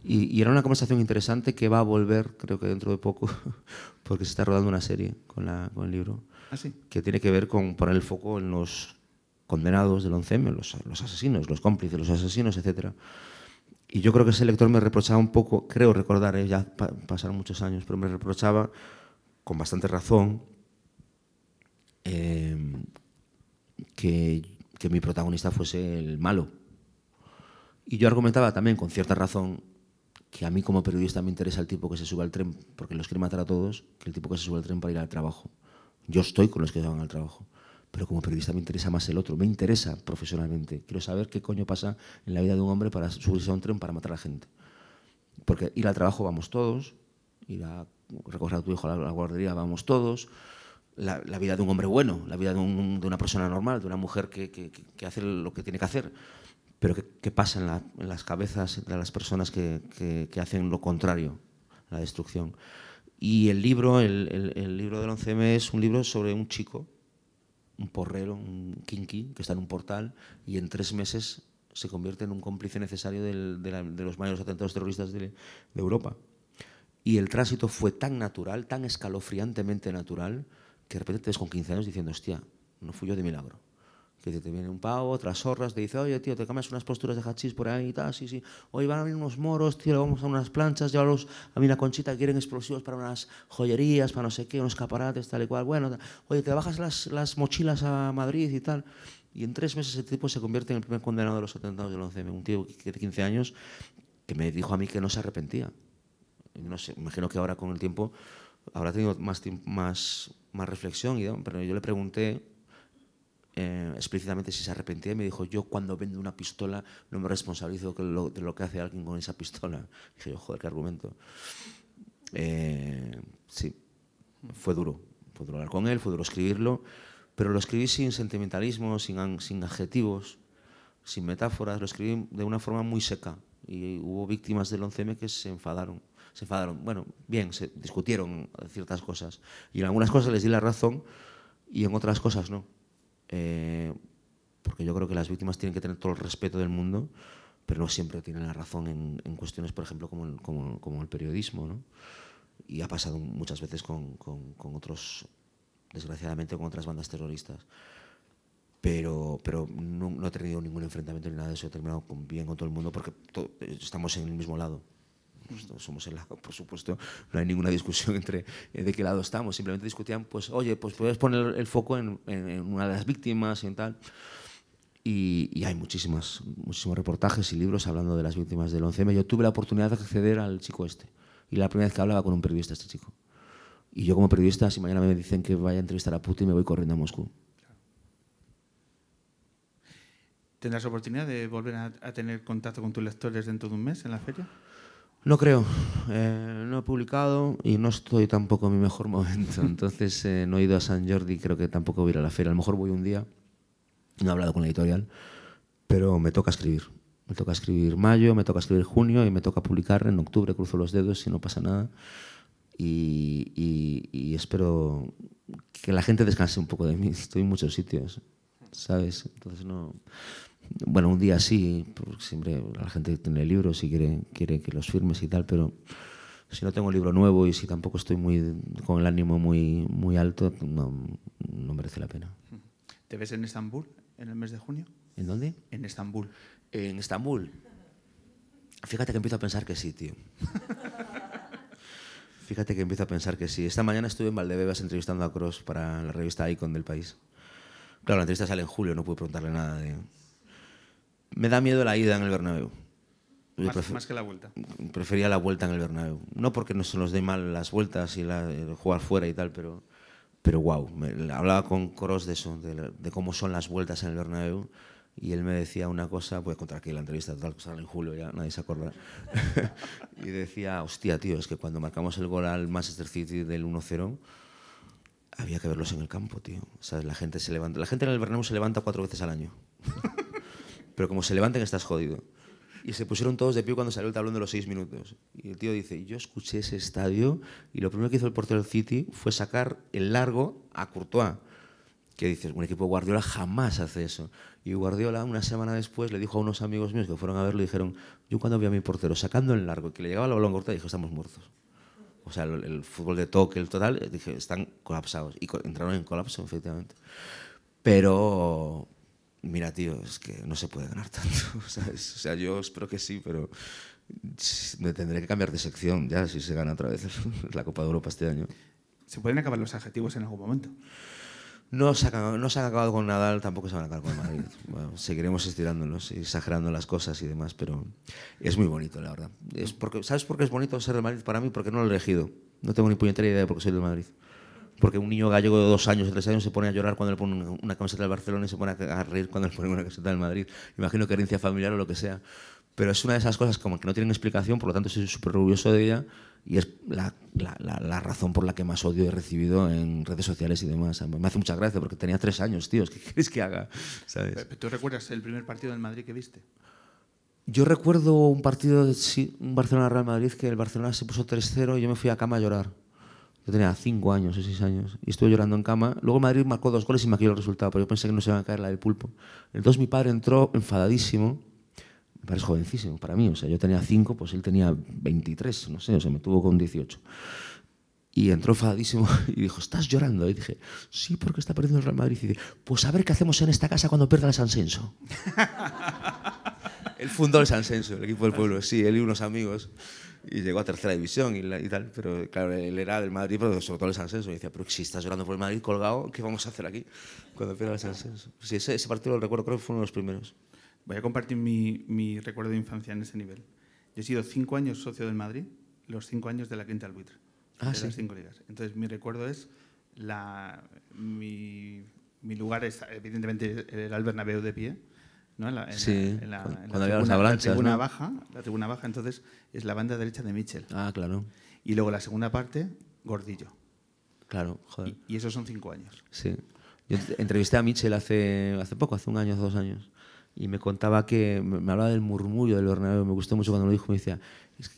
Speaker 2: Y, era una conversación interesante que va a volver, creo que dentro de poco, porque se está rodando una serie con, la, con el libro,
Speaker 1: ¿Ah, sí?
Speaker 2: que tiene que ver con poner el foco en los condenados del 11M, los, los asesinos, los cómplices, los asesinos, etc. Y yo creo que ese lector me reprochaba un poco, creo recordar, ¿eh? ya pasaron muchos años, pero me reprochaba con bastante razón eh, que, que mi protagonista fuese el malo. Y yo argumentaba también con cierta razón que a mí como periodista me interesa el tipo que se sube al tren porque los quiere matar a todos, que el tipo que se sube al tren para ir al trabajo. Yo estoy con los que van al trabajo, pero como periodista me interesa más el otro, me interesa profesionalmente. Quiero saber qué coño pasa en la vida de un hombre para subirse a un tren para matar a la gente. Porque ir al trabajo vamos todos, ir a recoger a tu hijo a la, guardería vamos todos, la, vida de un hombre bueno, la vida de, una persona normal, de una mujer que, que hace lo que tiene que hacer pero ¿qué, pasa en, la, en, las cabezas de las personas que, que, que, hacen lo contrario, la destrucción? Y el libro, el, el, el libro del 11M es un libro sobre un chico, un porrero, un kinky, que está en un portal y en tres meses se convierte en un cómplice necesario del, de, la, de, los mayores atentados terroristas de, de Europa. Y el tránsito fue tan natural, tan escalofriantemente natural, que de repente te ves con 15 años diciendo, hostia, no fui yo de milagro. Que te viene un pavo, otras horras, te dice, oye, tío, te cambias unas posturas de hachís por ahí y tal, sí, sí. Hoy van a venir unos moros, tío, vamos a unas planchas, llévalos a mí una conchita quieren explosivos para unas joyerías, para no sé qué, unos caparates, tal y cual. Bueno, oye, te bajas las, las mochilas a Madrid y tal. Y en tres meses ese tipo se convierte en el primer condenado de los atentados del 11M. Un tío de 15 años que me dijo a mí que no se arrepentía. No sé, imagino que ahora con el tiempo habrá tenido más, más, más reflexión, pero yo le pregunté eh, explícitamente si se arrepentía y me dijo, yo cuando vendo una pistola no me responsabilizo de lo, que hace alguien con esa pistola. Y dije yo, joder, qué argumento. Eh, sí, fue duro. Fue duro hablar con él, fue duro escribirlo, pero lo escribí sin sentimentalismo, sin, sin adjetivos, sin metáforas, lo escribí de una forma muy seca. Y hubo víctimas del 11M que se enfadaron. Se enfadaron, bueno, bien, se discutieron ciertas cosas. Y en algunas cosas les di la razón y en otras cosas no. Eh, porque yo creo que las víctimas tienen que tener todo el respeto del mundo, pero no siempre tienen la razón en, en cuestiones, por ejemplo, como el, como, como el periodismo. ¿no? Y ha pasado muchas veces con, con, con, otros, desgraciadamente, con otras bandas terroristas. Pero, pero no, no, he tenido ningún enfrentamiento ni nada de eso. He terminado con, bien con todo el mundo porque estamos en el mismo lado. Somos el lado, por supuesto, no hay ninguna discusión entre eh, de qué lado estamos. Simplemente discutían, pues, oye, pues puedes poner el foco en, una de las víctimas y en tal. Y, y, hay muchísimas, muchísimos reportajes y libros hablando de las víctimas del 11M. Yo tuve la oportunidad de acceder al chico este. Y la primera vez que hablaba con un periodista, este chico. Y yo como periodista, si mañana me dicen que vaya a entrevistar a Putin, me voy corriendo a Moscú.
Speaker 1: ¿Tendrás oportunidad de volver a, a tener contacto con tus lectores dentro de un mes en la feria?
Speaker 2: No creo. Eh, no he publicado y no estoy tampoco en mi mejor momento. Entonces eh, no he ido a San Jordi, creo que tampoco voy a ir a la feria. A lo mejor voy un día. No he hablado con la editorial, pero me toca escribir. Me toca escribir mayo, me toca escribir junio y me toca publicar en octubre. Cruzo los dedos si no pasa nada. Y, y, y espero que la gente descanse un poco de mí. Estoy en muchos sitios, ¿sabes? Entonces no bueno, un día sí, porque siempre la gente tiene libros y quiere, quiere que los firmes y tal, pero si no tengo libro nuevo y si tampoco estoy muy con el ánimo muy, muy alto, no, no merece la pena.
Speaker 1: ¿Te ves en Estambul en el mes de junio?
Speaker 2: ¿En dónde?
Speaker 1: En Estambul.
Speaker 2: En Estambul. Fíjate que empiezo a pensar que sí, tío. Fíjate que empiezo a pensar que sí. Esta mañana estuve en Valdebebas entrevistando a Cross para la revista Icon del país. Claro, la entrevista sale en julio, no pude preguntarle nada de, me da miedo la ida en el Bernabéu.
Speaker 1: Más, más, que la vuelta.
Speaker 2: Prefería la vuelta en el Bernabéu. No porque no se nos dé mal las vueltas y la, jugar fuera y tal, pero, pero wow. Me, hablaba con Coros de eso, de, de, cómo son las vueltas en el Bernabéu. Y él me decía una cosa, pues contra aquí la entrevista total, que sale en julio, ya nadie se acuerda. y decía, hostia, tío, es que cuando marcamos el gol al Manchester City del 1-0, había que verlos en el campo, tío. O sea, la gente se levanta. La gente en el Bernabéu se levanta cuatro veces al año pero como se levanten estás jodido. Y se pusieron todos de pie cuando salió el tablón de los seis minutos. Y el tío dice, yo escuché ese estadio y lo primero que hizo el portero del City fue sacar el largo a Courtois. Que dices, un equipo Guardiola jamás hace eso. Y Guardiola, una semana después, le dijo a unos amigos míos que fueron a verlo dijeron, yo cuando vi a mi portero sacando el largo, que le llegaba el balón Courtois, dije, estamos muertos. O sea, el, el, fútbol de toque, el total, dije, están colapsados. Y entraron en colapso, efectivamente. Pero, mira, tío, es que no se puede ganar tanto, ¿sabes? O sea, yo espero que sí, pero me tendré que cambiar de sección ya si se gana otra vez la Copa de Europa este año.
Speaker 1: ¿Se pueden acabar los adjetivos en algún momento?
Speaker 2: No se, ha, no se han acabado con Nadal, tampoco se van a acabar con Madrid. Bueno, seguiremos estirándonos y exagerando las cosas y demás, pero es muy bonito, la verdad. Es porque, ¿Sabes por qué es bonito ser de Madrid para mí? Porque no lo he elegido. No tengo ni puñetera idea de por qué soy de Madrid porque un niño gallego de dos años o tres años se pone a llorar cuando le ponen una camiseta del Barcelona y se pone a reír cuando le ponen una camiseta del Madrid. Imagino que herencia familiar o lo que sea. Pero es una de esas cosas como que no tienen explicación, por lo tanto soy súper orgulloso de ella y es la, la, la, la, razón por la que más odio he recibido en redes sociales y demás. Me hace mucha gracia porque tenía tres años, tío. ¿Qué quieres que haga? ¿Sabes?
Speaker 1: ¿Tú recuerdas el primer partido del Madrid que viste?
Speaker 2: Yo recuerdo un partido, sí, un Barcelona-Real Madrid, que el Barcelona se puso 3-0 y yo me fui a cama a llorar. Yo tenía 5 años o 6 años y estuve llorando en cama. Luego Madrid marcó dos goles y me maquilló el resultado, pero yo pensé que no se iba a caer la del pulpo. Entonces mi padre entró enfadadísimo. Mi padre es jovencísimo para mí, o sea, yo tenía 5, pues él tenía 23, no sé, o sea, me tuvo con 18. Y entró enfadadísimo y dijo, ¿estás llorando? Y dije, sí, porque está perdiendo el Real Madrid. Y dice, pues a ver qué hacemos en esta casa cuando pierda el San Senso. él fundó el San Senso, el equipo del pueblo, sí, él y unos amigos. Y llegó a tercera división y, la, y, tal. Pero claro, él era del Madrid, pero sobre todo el San Senso. Y decía, pero si estás llorando por el Madrid colgado, ¿qué vamos a hacer aquí cuando pierda el San Senso? Sí, ese, ese partido lo recuerdo, creo que fue uno de los primeros.
Speaker 1: Voy a compartir mi, mi recuerdo de infancia en ese nivel. Yo he sido cinco años socio del Madrid, los cinco años de la Quinta del Buitre.
Speaker 2: Ah,
Speaker 1: de
Speaker 2: sí.
Speaker 1: las cinco ligas. Entonces, mi recuerdo es la, mi, mi lugar es, evidentemente, el Albert Bernabéu de pie, ¿no? En la, en
Speaker 2: Sí,
Speaker 1: la, en la,
Speaker 2: cuando
Speaker 1: en
Speaker 2: había
Speaker 1: tribuna, la tribuna
Speaker 2: ¿no?
Speaker 1: baja, la tribuna baja, entonces es la banda derecha de Mitchell.
Speaker 2: Ah, claro,
Speaker 1: Y luego la segunda parte, Gordillo.
Speaker 2: claro, joder.
Speaker 1: Y, y esos son cinco años.
Speaker 2: Sí. Yo ent- entrevisté a Mitchell hace, hace poco, hace un año, dos años, y me contaba que, me hablaba del murmullo del Bernabéu, me gustó mucho cuando lo dijo, me decía,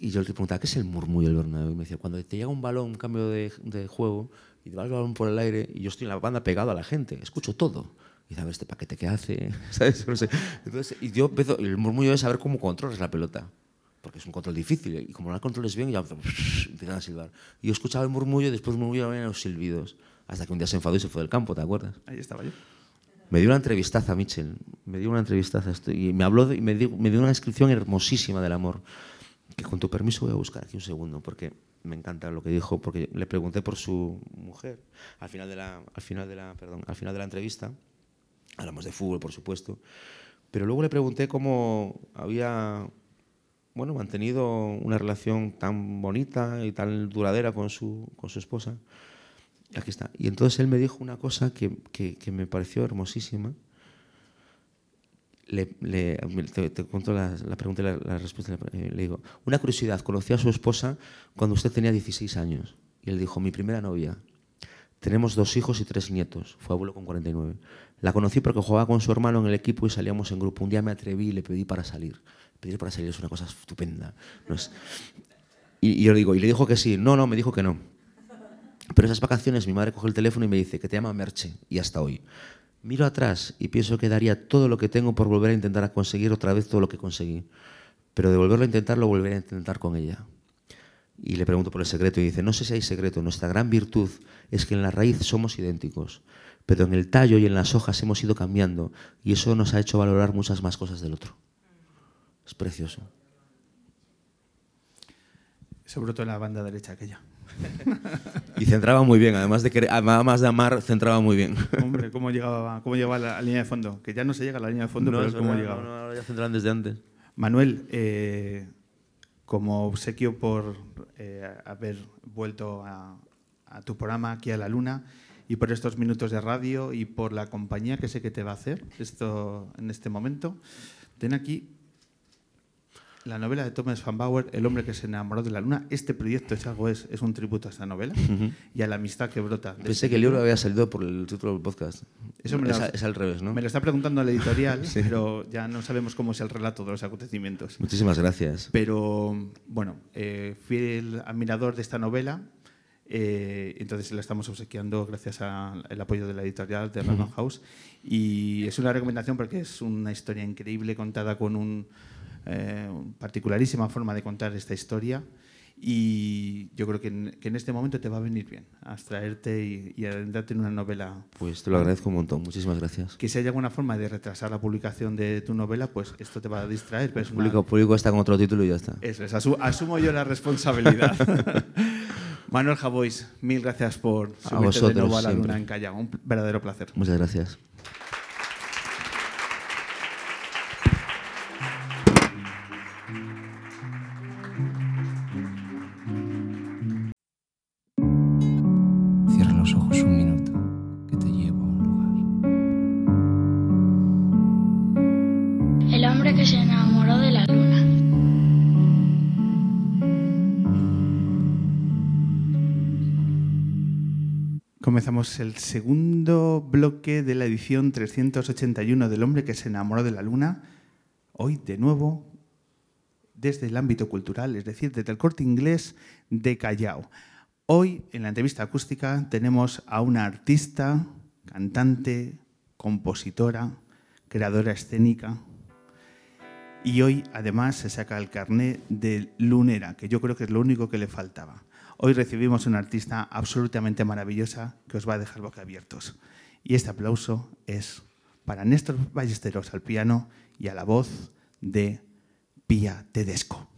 Speaker 2: y yo le preguntaba, ¿qué es el murmullo del Bernabéu? Y me decía, cuando te llega un balón, un cambio de, de juego, y te va el balón por el aire, y yo estoy en la banda pegado a la gente, escucho todo. Y a ver, ¿este paquete qué hace? ¿Sabes? No sé. Entonces, y yo empiezo, el murmullo es saber cómo controlas la pelota. Porque es un control difícil, y como no la controles bien, ya empiezan a silbar. Y yo escuchaba el murmullo, y después el murmullo los silbidos. Hasta que un día se enfadó y se fue del campo, ¿te acuerdas?
Speaker 1: Ahí estaba yo.
Speaker 2: Me dio una entrevistaza, Mitchell. Me dio una entrevistaza. Y me habló de- y me dio, me dio una descripción hermosísima del amor. Que con tu permiso voy a buscar aquí un segundo, porque me encanta lo que dijo. Porque le pregunté por su mujer al final de la, al final de la, perdón, al final de la entrevista. Hablamos de fútbol, por supuesto. Pero luego le pregunté cómo había bueno, mantenido una relación tan bonita y tan duradera con su, con su esposa. Aquí está. Y entonces él me dijo una cosa que, que- que me pareció hermosísima. Le, le- te, te cuento la, la pregunta y la, la respuesta. Eh, Le digo, una curiosidad, conocí a su esposa cuando usted tenía 16 años. Y él dijo, mi primera novia. Tenemos dos hijos y tres nietos. Fue abuelo con 49. La conocí porque jugaba con su hermano en el equipo y salíamos en grupo. Un día me atreví y le pedí para salir. Pedir para salir es una cosa estupenda. y yo le digo, y le dijo que sí. No, no, me dijo que no. Pero esas vacaciones mi madre coge el teléfono y me dice que te llama Merche y hasta hoy. Miro atrás y pienso que daría todo lo que tengo por volver a intentar a conseguir otra vez todo lo que conseguí. Pero de volverlo a intentar, lo volveré a intentar con ella. Y le pregunto por el secreto y dice, no sé si hay secreto, nuestra gran virtud es que en la raíz somos idénticos, pero en el tallo y en las hojas hemos ido cambiando y eso nos ha hecho valorar muchas más cosas del otro. Es precioso.
Speaker 1: Sobre todo en la banda derecha aquella.
Speaker 2: Y centraba muy bien, además de, querer- además de amar, centraba muy bien.
Speaker 1: Hombre, ¿cómo llegaba, cómo llegaba a la, a la línea de fondo? Que ya no se llega a la línea de fondo,
Speaker 2: No,
Speaker 1: pero cómo
Speaker 2: verdad,
Speaker 1: llegaba.
Speaker 2: no, no, ahora ya centran desde antes.
Speaker 1: Manuel, eh, como obsequio por eh, haber vuelto a, a tu programa aquí a la Luna y por estos minutos de radio y por la compañía que sé que te va a hacer esto en este momento, ten aquí la novela de Thomas Van Bauer, El hombre que se enamoró de la luna. Este proyecto es algo es, es un tributo a esta novela y a la amistad que brota.
Speaker 2: Pensé
Speaker 1: este
Speaker 2: que el libro había salido por el título del podcast.
Speaker 1: Eso me
Speaker 2: es,
Speaker 1: lo-
Speaker 2: a- es al revés, ¿no?
Speaker 1: Me lo está preguntando la editorial, pero ya no sabemos cómo es el relato de los acontecimientos.
Speaker 2: Muchísimas gracias.
Speaker 1: Pero bueno, eh, fui el admirador de esta novela, eh, entonces la estamos obsequiando gracias al apoyo de la editorial de Random House. Y es una recomendación porque es una historia increíble contada con un, eh, particularísima forma de contar esta historia. Y yo creo que en, que en este momento te va a venir bien abstraerte y, y adentrarte en una novela
Speaker 2: Pues te lo agradezco un montón. Muchísimas gracias.
Speaker 1: que si hay alguna forma de retrasar la publicación de tu novela, pues esto te va a distraer. Pero
Speaker 2: El
Speaker 1: una-
Speaker 2: público, público está con otro título y ya está.
Speaker 1: Eso es, asu- asumo yo la responsabilidad. Manuel Javois, mil gracias por
Speaker 2: A
Speaker 1: subirte de
Speaker 2: vosotros,
Speaker 1: nuevo a la
Speaker 2: siempre.
Speaker 1: luna en Callao. Un verdadero placer.
Speaker 2: Muchas gracias.
Speaker 1: comenzamos el segundo bloque de la edición 381 del hombre que se enamoró de la luna. Hoy de nuevo
Speaker 3: desde el ámbito cultural, es decir, desde el corte inglés de Callao. Hoy en la entrevista acústica tenemos a una artista, cantante, compositora, creadora escénica. Y hoy además se saca el carné de lunera, que yo creo que es lo único que le faltaba. Hoy recibimos una artista absolutamente maravillosa que os va a dejar boca abiertos Y este aplauso es para Néstor Ballesteros al piano y a la voz de Pía Tedesco.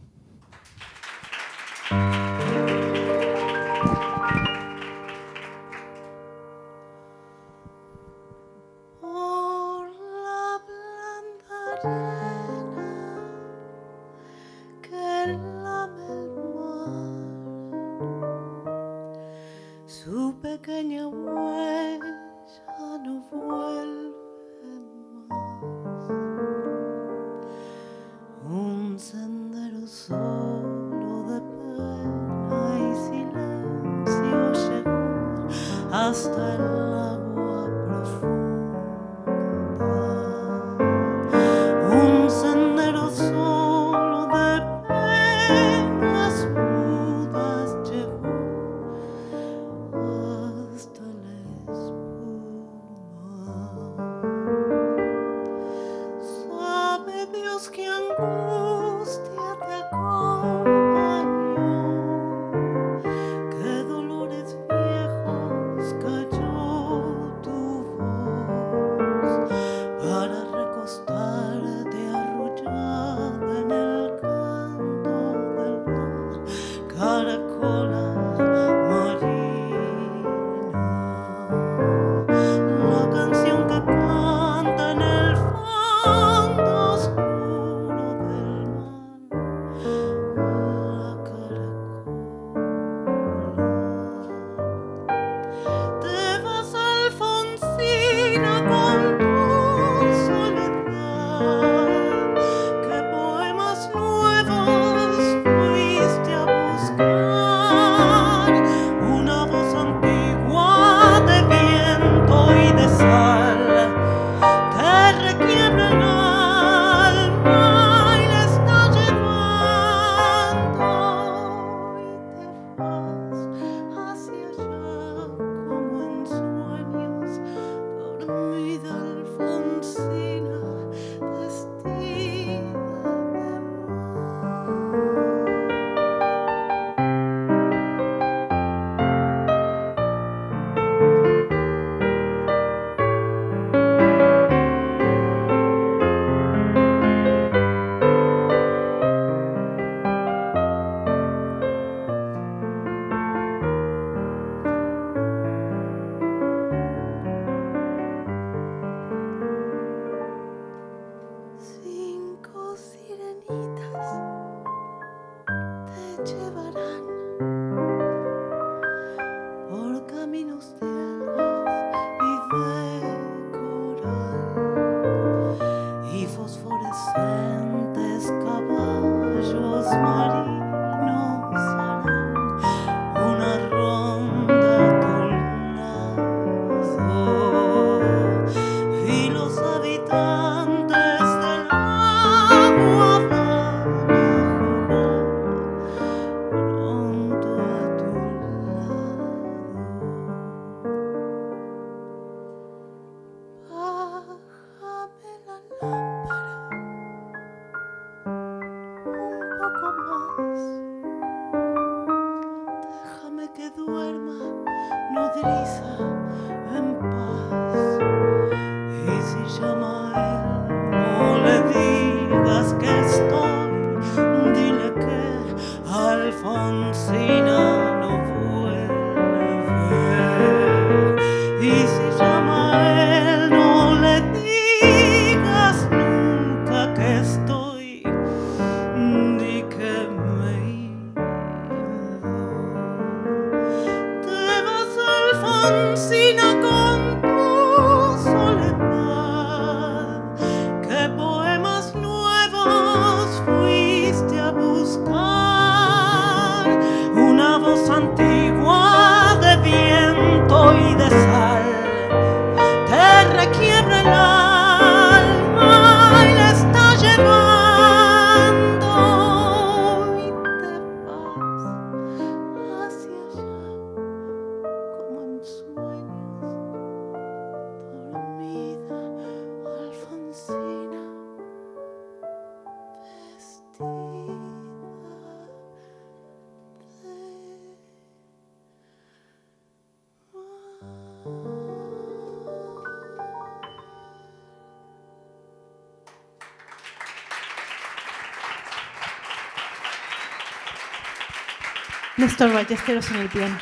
Speaker 3: Néstor Ballesteros en el piano.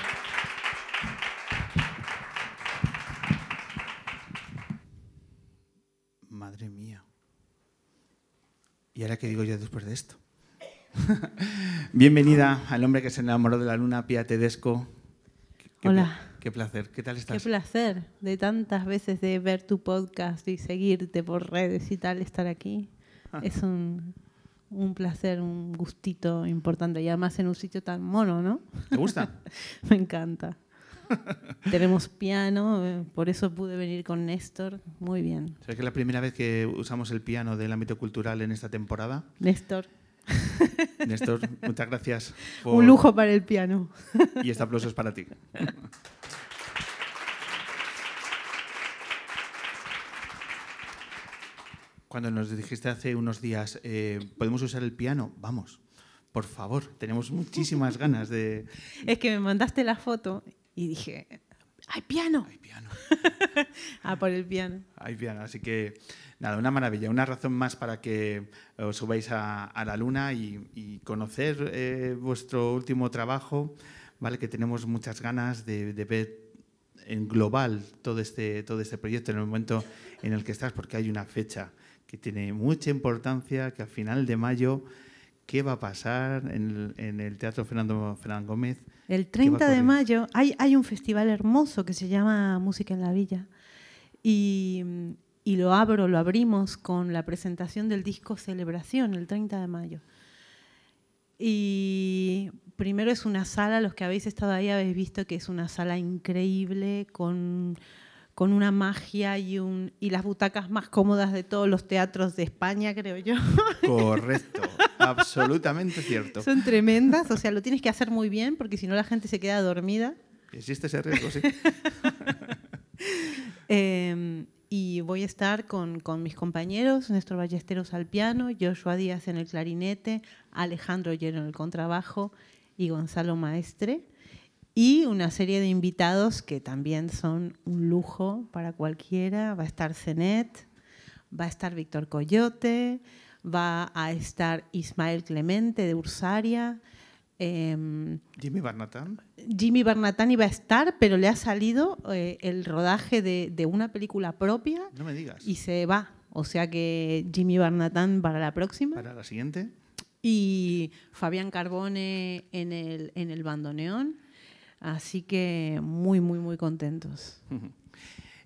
Speaker 1: Madre mía. ¿Y ahora qué digo yo después de esto? Bienvenida al hombre que se enamoró de la luna, Pia Tedesco. Qué- qué
Speaker 3: Hola.
Speaker 1: Qué placer. ¿Qué tal
Speaker 3: Qué
Speaker 1: estás?
Speaker 3: placer de tantas veces de ver tu podcast y seguirte por redes y tal, estar aquí. Es un, un placer, un gustito importante. Y además en un sitio tan mono, ¿no?
Speaker 1: ¿Te gusta?
Speaker 3: Me encanta. Tenemos piano, eh, por eso pude venir con Néstor. Muy bien.
Speaker 1: ¿Sabes que es la primera vez que usamos el piano del ámbito cultural en esta temporada?
Speaker 3: Néstor,
Speaker 1: Néstor, muchas gracias. por-
Speaker 3: un lujo para el piano.
Speaker 1: Y este aplauso es para ti. Cuando nos dijiste hace unos días, eh, ¿podemos usar el piano? Vamos, por favor, tenemos muchísimas ganas de...
Speaker 3: Es que me mandaste la foto y dije, ¡hay piano!
Speaker 1: Hay piano,
Speaker 3: Ah, por el piano.
Speaker 1: hay piano. Así que, nada, una maravilla, una razón más para que os subáis a, a la luna y, y conocer eh, vuestro último trabajo, ¿vale? Que tenemos muchas ganas de, de ver en global todo este, todo este proyecto en el momento en el que estás, porque hay una fecha que tiene mucha importancia, que a final de mayo, ¿qué va a pasar en el, en el Teatro Fernando Fernán Gómez?
Speaker 3: El
Speaker 1: ¿Qué va a
Speaker 3: 30 de mayo hay, hay un festival hermoso que se llama Música en la Villa. Y, y lo abro, lo abrimos con la presentación del disco Celebración, el 30 de mayo. Y primero es una sala, los que habéis estado ahí habéis visto que es una sala increíble, con, con una magia y, un, y las butacas más cómodas de todos los teatros de España, creo yo.
Speaker 1: Correcto, absolutamente cierto.
Speaker 3: Son tremendas, o sea, lo tienes que hacer muy bien porque si no la gente se queda dormida.
Speaker 1: ¿Existe ese riesgo? Sí.
Speaker 3: Eh, y voy a estar con, con mis compañeros, Néstor Ballesteros al piano, Joshua Díaz en el clarinete, Alejandro Lleno en el contrabajo y Gonzalo Maestre. Y una serie de invitados que también son un lujo para cualquiera. Va a estar Zenet, va a estar Víctor Coyote, va a estar Ismael Clemente de Ursaria. em,
Speaker 1: Jimmy Barnatán.
Speaker 3: Jimmy Bernatán iba a estar, pero le ha salido eh, el rodaje de, de una película propia
Speaker 1: No me digas.
Speaker 3: y se va. O sea que Jimmy Bernatán para la próxima.
Speaker 1: Para la siguiente.
Speaker 3: Y Fabián Carbone en el, en el bandoneón. Así que muy, muy, muy contentos.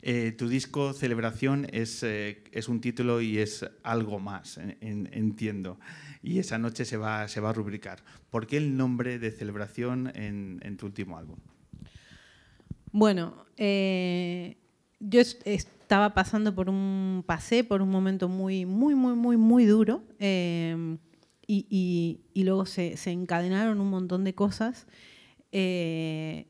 Speaker 1: Eh, tu disco Celebración es, eh, es un título y es algo más, en- en- entiendo. Y esa noche se va, se va a rubricar. ¿Por qué el nombre de Celebración en, en tu último álbum?
Speaker 3: Bueno, eh, yo es- estaba pasando por un, pasé por un momento muy, muy, muy, muy, muy duro y, y- y luego se, se encadenaron un montón de cosas. Eh,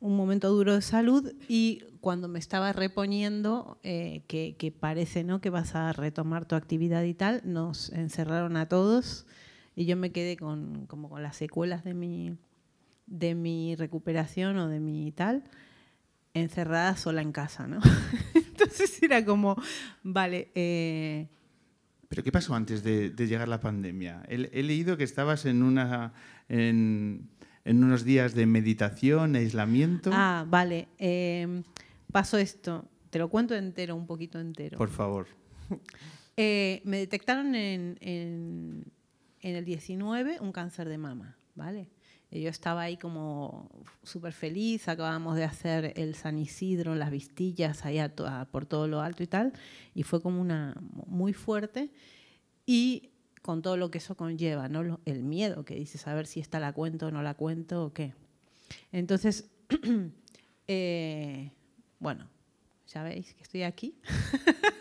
Speaker 3: un momento duro de salud y cuando me estaba reponiendo, eh, que, parece ¿no? que vas a retomar tu actividad y tal, nos encerraron a todos y yo me quedé con, como con las secuelas de mi, de mi recuperación o de mi tal, encerrada sola en casa, ¿no? Entonces era como, vale, eh,
Speaker 1: ¿Pero qué pasó antes de, de llegar la pandemia? He, leído que estabas en, una, en unos días de meditación, aislamiento.
Speaker 3: ah, vale, eh, pasó esto, te lo cuento entero, un poquito entero.
Speaker 1: Por favor.
Speaker 3: Eh, me detectaron en, en- en el 19 un cáncer de mama, ¿vale? Y yo estaba ahí como súper feliz, acabamos de hacer el San Isidro, las vistillas allá por todo lo alto y tal, y fue como una muy fuerte y con todo lo que eso conlleva, ¿no? El miedo que dices, a ver si esta la cuento o no la cuento o qué. Entonces, eh, bueno, ya veis que estoy aquí.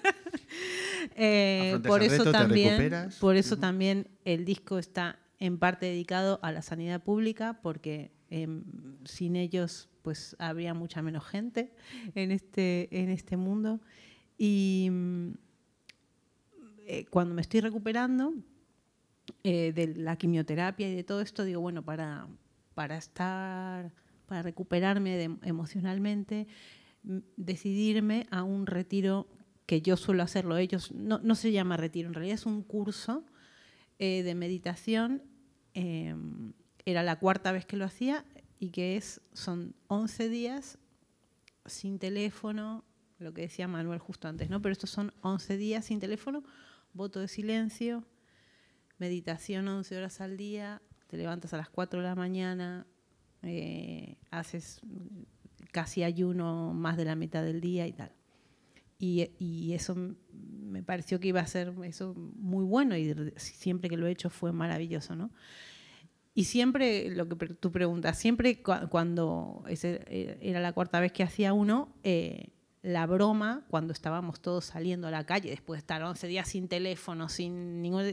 Speaker 3: Eh, por eso
Speaker 1: reto,
Speaker 3: también, por eso también el disco está en parte dedicado a la sanidad pública, porque em, sin ellos pues habría mucha menos gente en este, en este mundo. Y mm, eh, cuando me estoy recuperando eh, de la quimioterapia y de todo esto, digo, bueno, para, para estar, para recuperarme emocionalmente, decidirme a un retiro que yo suelo hacerlo. Ellos, no, no se llama retiro, en realidad es un curso eh, de meditación eh, era la cuarta vez que lo hacía y que es, son 11 días sin teléfono, lo que decía Manuel justo antes, ¿no? Pero estos son 11 días sin teléfono, voto de silencio, meditación 11 horas al día, te levantas a las 4 de la mañana, eh, haces casi ayuno más de la mitad del día y tal. Y, y eso me pareció que iba a ser eso muy bueno y siempre que lo he hecho fue maravilloso, ¿no? Y siempre, lo que tú preguntas, siempre cua- cuando ese eh, era la cuarta vez que hacía uno, eh, la broma, cuando estábamos todos saliendo a la calle, después de estar 11 días sin teléfono, sin ningún...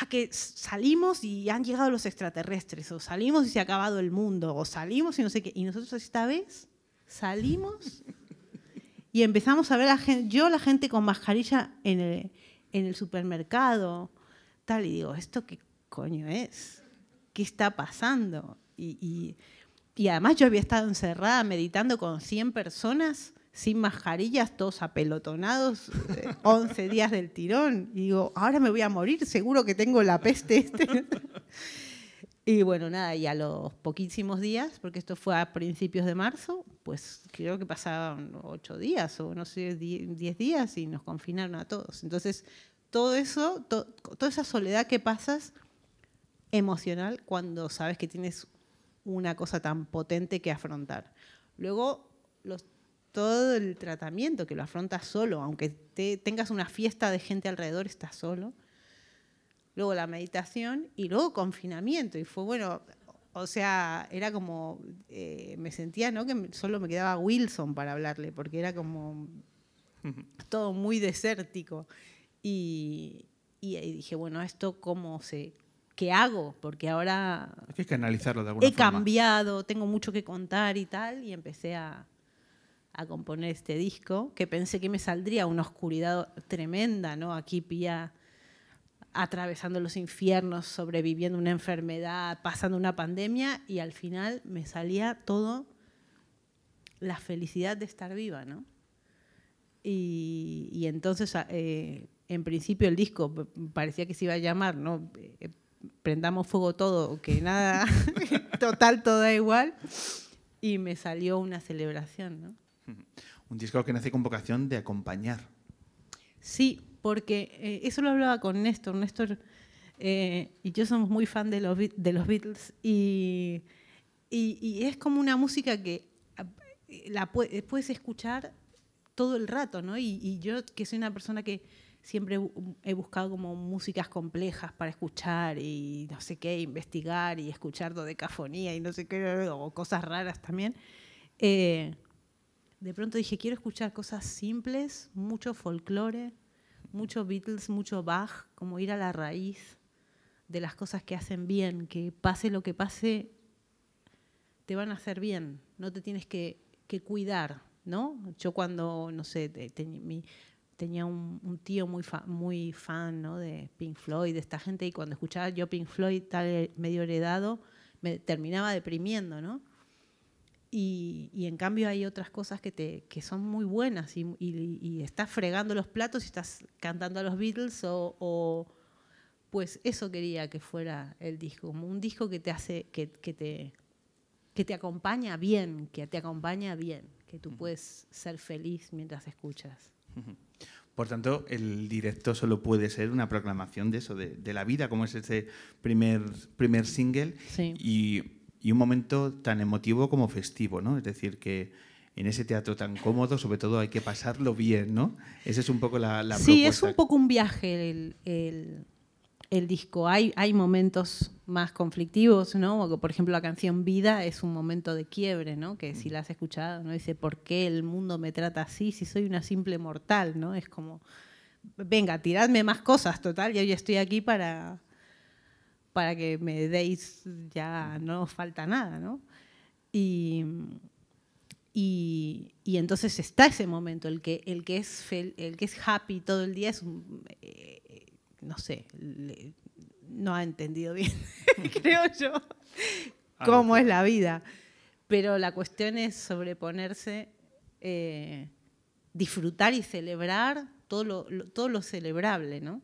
Speaker 3: ah, que salimos y han llegado los extraterrestres, o salimos y se ha acabado el mundo, o salimos y no sé qué. Y nosotros esta vez salimos y empezamos a ver a gente, yo la gente con mascarilla en el, en el supermercado, tal, y digo, ¿esto qué coño es? ¿Qué está pasando? Y, y- y además yo había estado encerrada meditando con 100 personas sin mascarillas, todos apelotonados, eh, 11 días del tirón. Y digo, ahora me voy a morir, seguro que tengo la peste. Este. Y bueno, nada, y a los poquísimos días, porque esto fue a principios de marzo, pues creo que pasaban ocho días o no sé, die- diez días y nos confinaron a todos. Entonces, todo eso, to- toda esa soledad que pasas emocional cuando sabes que tienes una cosa tan potente que afrontar. Luego, los, todo el tratamiento que lo afrontas solo, aunque te- tengas una fiesta de gente alrededor, estás solo luego la meditación y luego confinamiento. Y fue bueno, o sea, era como, eh, me sentía, ¿no? Que solo me quedaba Wilson para hablarle, porque era como todo muy desértico. Y, y ahí dije, bueno, ¿esto cómo se, qué hago? Porque ahora
Speaker 1: Hay que canalizarlo de alguna
Speaker 3: he
Speaker 1: forma.
Speaker 3: cambiado, tengo mucho que contar y tal, y empecé a, a componer este disco, que pensé que me saldría una oscuridad tremenda, ¿no? Aquí pilla atravesando los infiernos, sobreviviendo una enfermedad, pasando una pandemia, y al final me salía todo la felicidad de estar viva, ¿no? Y, entonces, a- eh, en principio, el disco parecía que se iba a llamar, ¿no? Eh, Prendamos fuego todo, que nada, total, todo da igual. Y me salió una celebración, ¿no?
Speaker 1: Un disco que nace con vocación de acompañar.
Speaker 3: Sí, porque eh, eso lo hablaba con Néstor. Néstor eh, y yo somos muy fan de los, de los Beatles y, y- es como una música que ah, la pue- puedes escuchar todo el rato, ¿no? Y, yo, que soy una persona que siempre he buscado como músicas complejas para escuchar y no sé qué, investigar y escuchar dodecafonía y no sé qué, o cosas raras también. eh, de pronto dije, quiero escuchar cosas simples, mucho folclore, mucho Beatles, mucho Bach, como ir a la raíz de las cosas que hacen bien, que pase lo que pase, te van a hacer bien, no te tienes que, que cuidar, ¿no? Yo cuando, no sé, te- te- mi- tenía un, tío muy, fa- muy fan ¿no? de Pink Floyd, de esta gente, y cuando escuchaba yo Pink Floyd tal medio heredado, me terminaba deprimiendo, ¿no? Y, y en cambio hay otras cosas que, te, que son muy buenas y, y- y estás fregando los platos y estás cantando a los Beatles o, o- pues eso quería que fuera el disco, como un disco que te hace, que, que te, que te acompaña bien, que te acompaña bien, que tú puedes ser feliz mientras escuchas.
Speaker 1: Por tanto, el directo solo puede ser una proclamación de eso, de, de la vida, como es ese primer, primer single,
Speaker 3: Sí.
Speaker 1: y, y un momento tan emotivo como festivo, ¿no? Es decir, que en ese teatro tan cómodo, sobre todo, hay que pasarlo bien, ¿no? Esa es un poco la, la
Speaker 3: sí, es un poco un viaje el, el- el disco. Hay, hay momentos más conflictivos, ¿no? Por ejemplo, la canción Vida es un momento de quiebre, ¿no? Que si la has escuchado, ¿no? Dice, ¿por qué el mundo me trata así si soy una simple mortal, ¿no? Es como, venga, tiradme más cosas, total, yo ya estoy aquí para, para que me deis, ya no os falta nada, ¿no? Y, y, y entonces está ese momento, el que, el que, es, fel- el que es happy todo el día es un, eh, no sé, le- no ha entendido bien, creo yo, cómo es la vida. Pero la cuestión es sobreponerse, eh, disfrutar y celebrar todo lo, lo- todo lo celebrable, ¿no?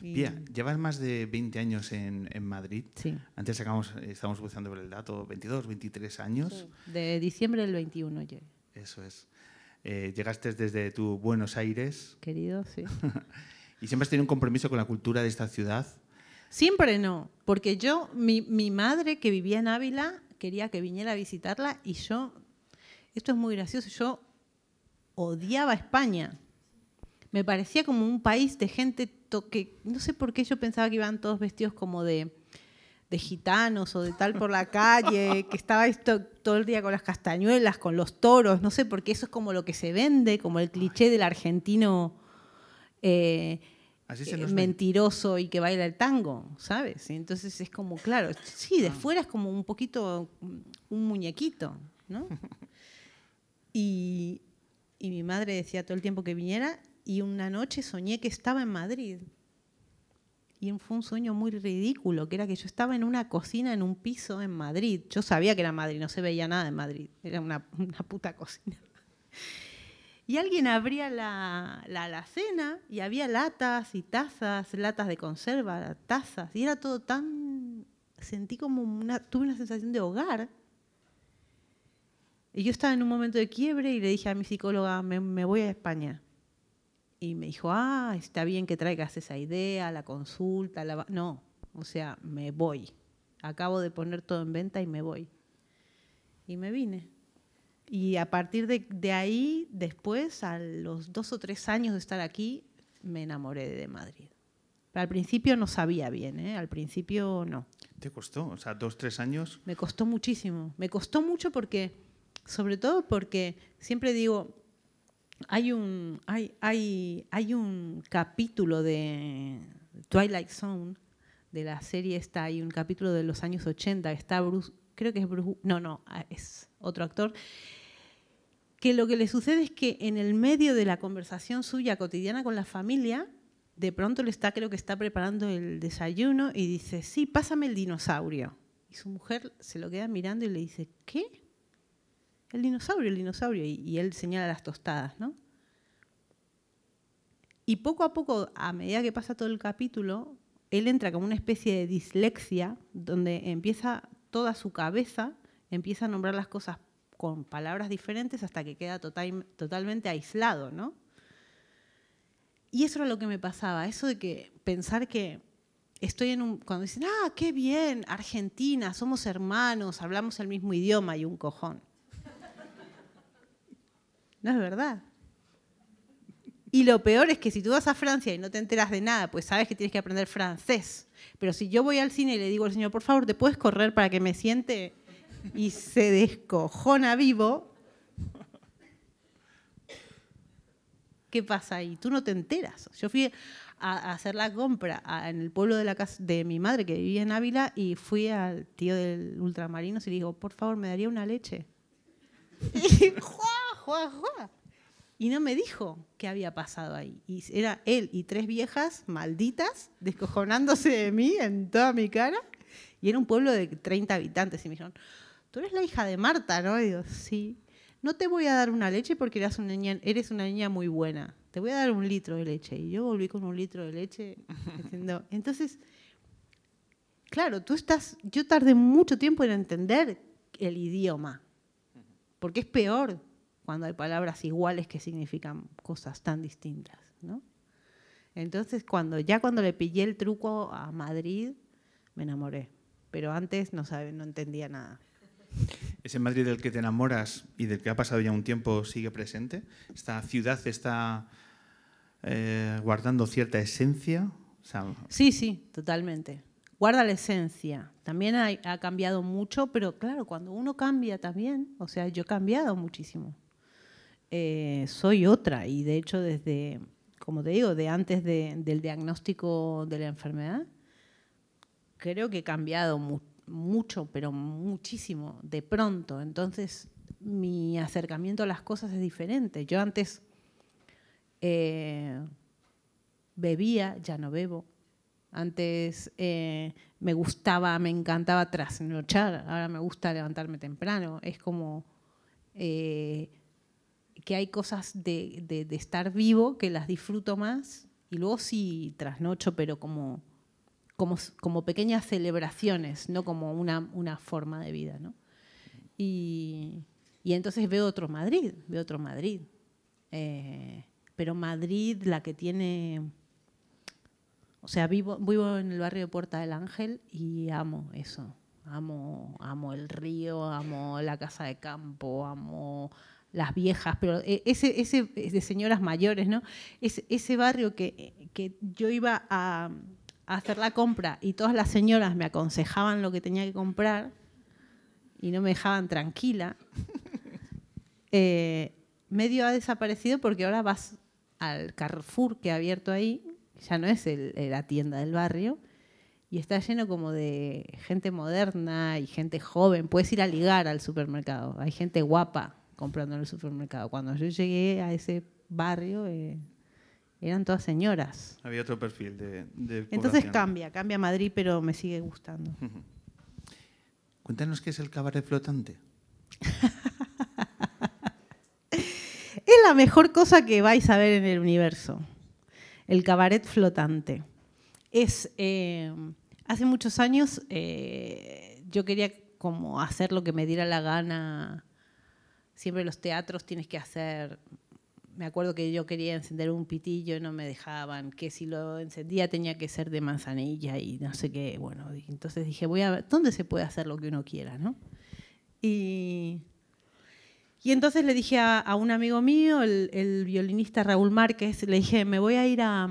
Speaker 3: Y-
Speaker 1: Pía, llevas más de 20 años en, en Madrid.
Speaker 3: Sí.
Speaker 1: Antes sacamos, estamos buscando por el dato, 22, 23 años.
Speaker 3: De diciembre del 21 llegué,
Speaker 1: Eso es. Eh, llegaste desde tu Buenos Aires
Speaker 3: querido, sí.
Speaker 1: y siempre has tenido un compromiso con la cultura de esta ciudad.
Speaker 3: Siempre no, porque yo, mi, mi madre que vivía en Ávila, quería que viniera a visitarla y yo, esto es muy gracioso, yo odiaba España. Me parecía como un país de gente que, no sé por qué yo pensaba que iban todos vestidos como de, de gitanos o de tal por la calle, que estaba esto todo el día con las castañuelas, con los toros, no sé, porque eso es como lo que se vende, como el cliché del argentino. eh,
Speaker 1: Así se
Speaker 3: eh,
Speaker 1: nos
Speaker 3: mentiroso y que baila el tango, ¿sabes? Y entonces es como, claro, sí, de fuera es como un poquito un muñequito, ¿no? Y, y mi madre decía todo el tiempo que viniera y una noche soñé que estaba en Madrid. Y fue un sueño muy ridículo, que era que yo estaba en una cocina en un piso en Madrid. Yo sabía que era Madrid, no se veía nada en Madrid, era una, una puta cocina. Y alguien abría la, la alacena y había latas y tazas, latas de conserva, tazas, y era todo tan... Sentí como una... Tuve una sensación de hogar. Y yo estaba en un momento de quiebre y le dije a mi psicóloga, me, me voy a España. Y me dijo, ah, está bien que traigas esa idea, la consulta, la... va-". No, o sea, me voy. Acabo de poner todo en venta y me voy. Y me vine. Y a partir de, de ahí, después, a los dos o tres años de estar aquí, me enamoré de Madrid. Pero al principio no sabía bien, ¿eh? al principio no.
Speaker 1: ¿Te costó? O sea, dos, tres años.
Speaker 3: Me costó muchísimo. Me costó mucho porque, sobre todo porque siempre digo, hay un, hay, hay, hay un capítulo de Twilight Zone, de la serie esta, hay un capítulo de los años 80, está Bruce, creo que es Bruce, no, no, ah, es otro actor, que lo que le sucede es que en el medio de la conversación suya cotidiana con la familia, de pronto le está, creo que está preparando el desayuno y dice, sí, pásame el dinosaurio. Y su mujer se lo queda mirando y le dice, ¿qué? El dinosaurio, el dinosaurio. Y, él señala las tostadas, ¿no? Y poco a poco, a medida que pasa todo el capítulo, él entra como una especie de dislexia, donde empieza toda su cabeza, empieza a nombrar las cosas con palabras diferentes hasta que queda total- totalmente aislado, ¿no? Y eso era lo que me pasaba, eso de que pensar que estoy en un... Cuando dicen, ah, qué bien, Argentina, somos hermanos, hablamos el mismo idioma y un cojón. No es verdad. Y lo peor es que si tú vas a Francia y no te enteras de nada, pues sabes que tienes que aprender francés. Pero si yo voy al cine y le digo al señor, por favor, ¿te puedes correr para que me siente? Y se descojona vivo. ¿Qué pasa ahí? Tú no te enteras. Yo fui a, hacer la compra en el pueblo de, la casa, de mi madre, que vivía en Ávila, y fui al tío del Ultramarinos y le digo, por favor, ¿me daría una leche? Y ¡juá, juá, juá! Y no me dijo qué había pasado ahí. Y era él y tres viejas malditas descojonándose de mí en toda mi cara. Y era un pueblo de 30 habitantes. Y me dijeron, tú eres la hija de Marta, ¿no? Y digo, sí. No te voy a dar una leche porque eres una niña, eres una niña muy buena. Te voy a dar un litro de leche. Y yo volví con un litro de leche. diciendo, Entonces, claro, tú estás. Yo tardé mucho tiempo en entender el idioma. Porque es peor cuando hay palabras iguales que significan cosas tan distintas, ¿no? Entonces, cuando ya cuando le pillé el truco a Madrid, me enamoré. Pero antes no sabe, no entendía nada.
Speaker 1: ¿Ese Madrid del que te enamoras y del que ha pasado ya un tiempo sigue presente? ¿Esta ciudad está eh, guardando cierta esencia? O sea,
Speaker 3: Sí, sí, totalmente. Guarda la esencia. También hay- ha cambiado mucho, pero claro, cuando uno cambia también, o sea, yo he cambiado muchísimo. Eh, soy otra y de hecho desde, como te digo, de antes de- del diagnóstico de la enfermedad, creo que he cambiado mu- mucho, pero muchísimo, de pronto. Entonces, mi acercamiento a las cosas es diferente. Yo antes eh, bebía, ya no bebo. Antes eh, me gustaba, me encantaba trasnochar, ahora me gusta levantarme temprano. Es como que hay cosas de, de- estar vivo que las disfruto más y luego sí trasnocho, pero como, como, como pequeñas celebraciones, no como una, una forma de vida, ¿no? Y, y entonces veo otro Madrid, veo otro Madrid. Eh, pero Madrid, la que tiene... O sea, vivo, vivo en el barrio de Puerta del Ángel y amo eso. Amo, amo el río, amo la casa de campo, amo las viejas, pero e- ese, ese de señoras mayores, ¿no? Ese, ese barrio que, que yo iba a, a hacer la compra y todas las señoras me aconsejaban lo que tenía que comprar y no me dejaban tranquila, eh, medio ha desaparecido porque ahora vas al Carrefour que ha abierto ahí, ya no es el- la tienda del barrio, y está lleno como de gente moderna y gente joven. Puedes ir a ligar al supermercado. Hay gente guapa comprando en el supermercado. Cuando yo llegué a ese barrio, eh, eran todas señoras.
Speaker 1: Había otro perfil de, de
Speaker 3: Entonces
Speaker 1: población.
Speaker 3: cambia, cambia Madrid, pero me sigue gustando.
Speaker 1: Cuéntanos qué es el cabaret flotante.
Speaker 3: Es la mejor cosa que vais a ver en el universo. El cabaret flotante. Es, eh, hace muchos años eh, yo quería como hacer lo que me diera la gana. Siempre los teatros tienes que hacer. Me acuerdo que yo quería encender un pitillo y no me dejaban. Que si lo encendía tenía que ser de manzanilla y no sé qué. Bueno, entonces dije, voy a ver, ¿dónde se puede hacer lo que uno quiera, no? Y entonces le dije a, un amigo mío, el, violinista Raúl Márquez, le dije, me voy a ir a,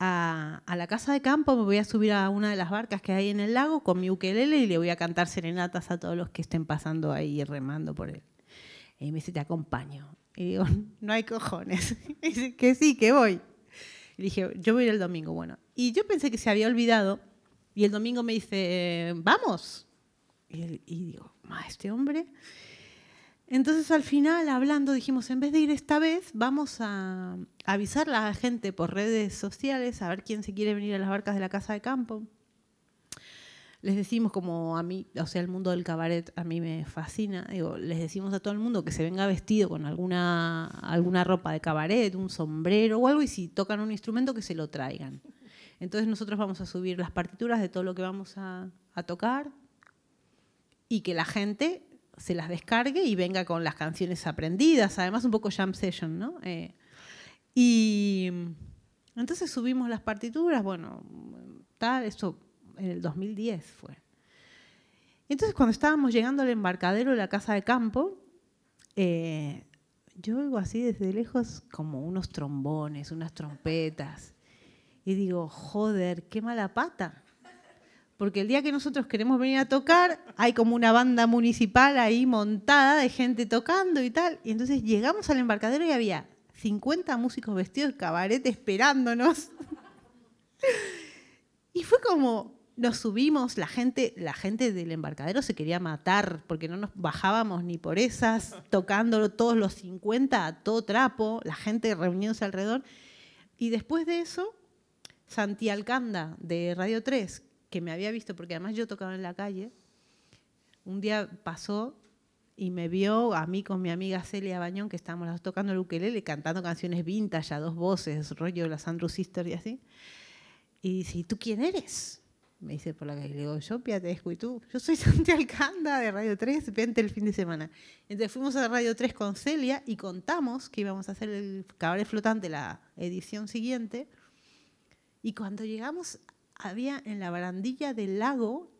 Speaker 3: a- a la casa de campo, me voy a subir a una de las barcas que hay en el lago con mi ukelele y le voy a cantar serenatas a todos los que estén pasando ahí remando por él. Y me dice, te acompaño. Y digo, no hay cojones. Y dice, que sí, que voy. Y dije, yo voy el domingo. Bueno, y yo pensé que se había olvidado y el domingo me dice, vamos. Y, él- y digo, ma, este hombre... Entonces al final, hablando, dijimos, en vez de ir esta vez, vamos a avisar a la gente por redes sociales, a ver quién se quiere venir a las barcas de la casa de campo. Les decimos como a mí, o sea, el mundo del cabaret a mí me fascina, digo, les decimos a todo el mundo que se venga vestido con alguna, alguna ropa de cabaret, un sombrero o algo, y si tocan un instrumento que se lo traigan. Entonces nosotros vamos a subir las partituras de todo lo que vamos a, tocar y que la gente se las descargue y venga con las canciones aprendidas, además un poco jam session, ¿no? Eh, y entonces subimos las partituras, bueno, tal, eso en el 2010 fue. Entonces cuando estábamos llegando al embarcadero de la casa de campo, eh, yo oigo así desde lejos como unos trombones, unas trompetas, y digo, joder, qué mala pata. Porque el día que nosotros queremos venir a tocar, hay como una banda municipal ahí montada de gente tocando y tal. Y entonces llegamos al embarcadero y había 50 músicos vestidos de cabaret esperándonos. Y fue como, nos subimos, la gente, la gente del embarcadero se quería matar porque no nos bajábamos ni por esas, tocando todos los 50 a todo trapo, la gente reuniéndose alrededor. Y después de eso, Santi Alcanda de Radio 3, que me había visto, porque además yo tocaba en la calle, un día pasó y me vio a mí con mi amiga Celia Bañón, que estábamos las dos tocando el ukelele, cantando canciones vintage a dos voces, rollo las Andrew Sisters y así. Y dice, ¿y tú quién eres? Me dice por la calle. Le digo, yo Piatescu, ¿y tú? Yo soy Santi Alcanda de Radio 3, vente el fin de semana. Entonces fuimos a Radio 3 con Celia y contamos que íbamos a hacer el cabaret flotante la edición siguiente. Y cuando llegamos, había en la barandilla del lago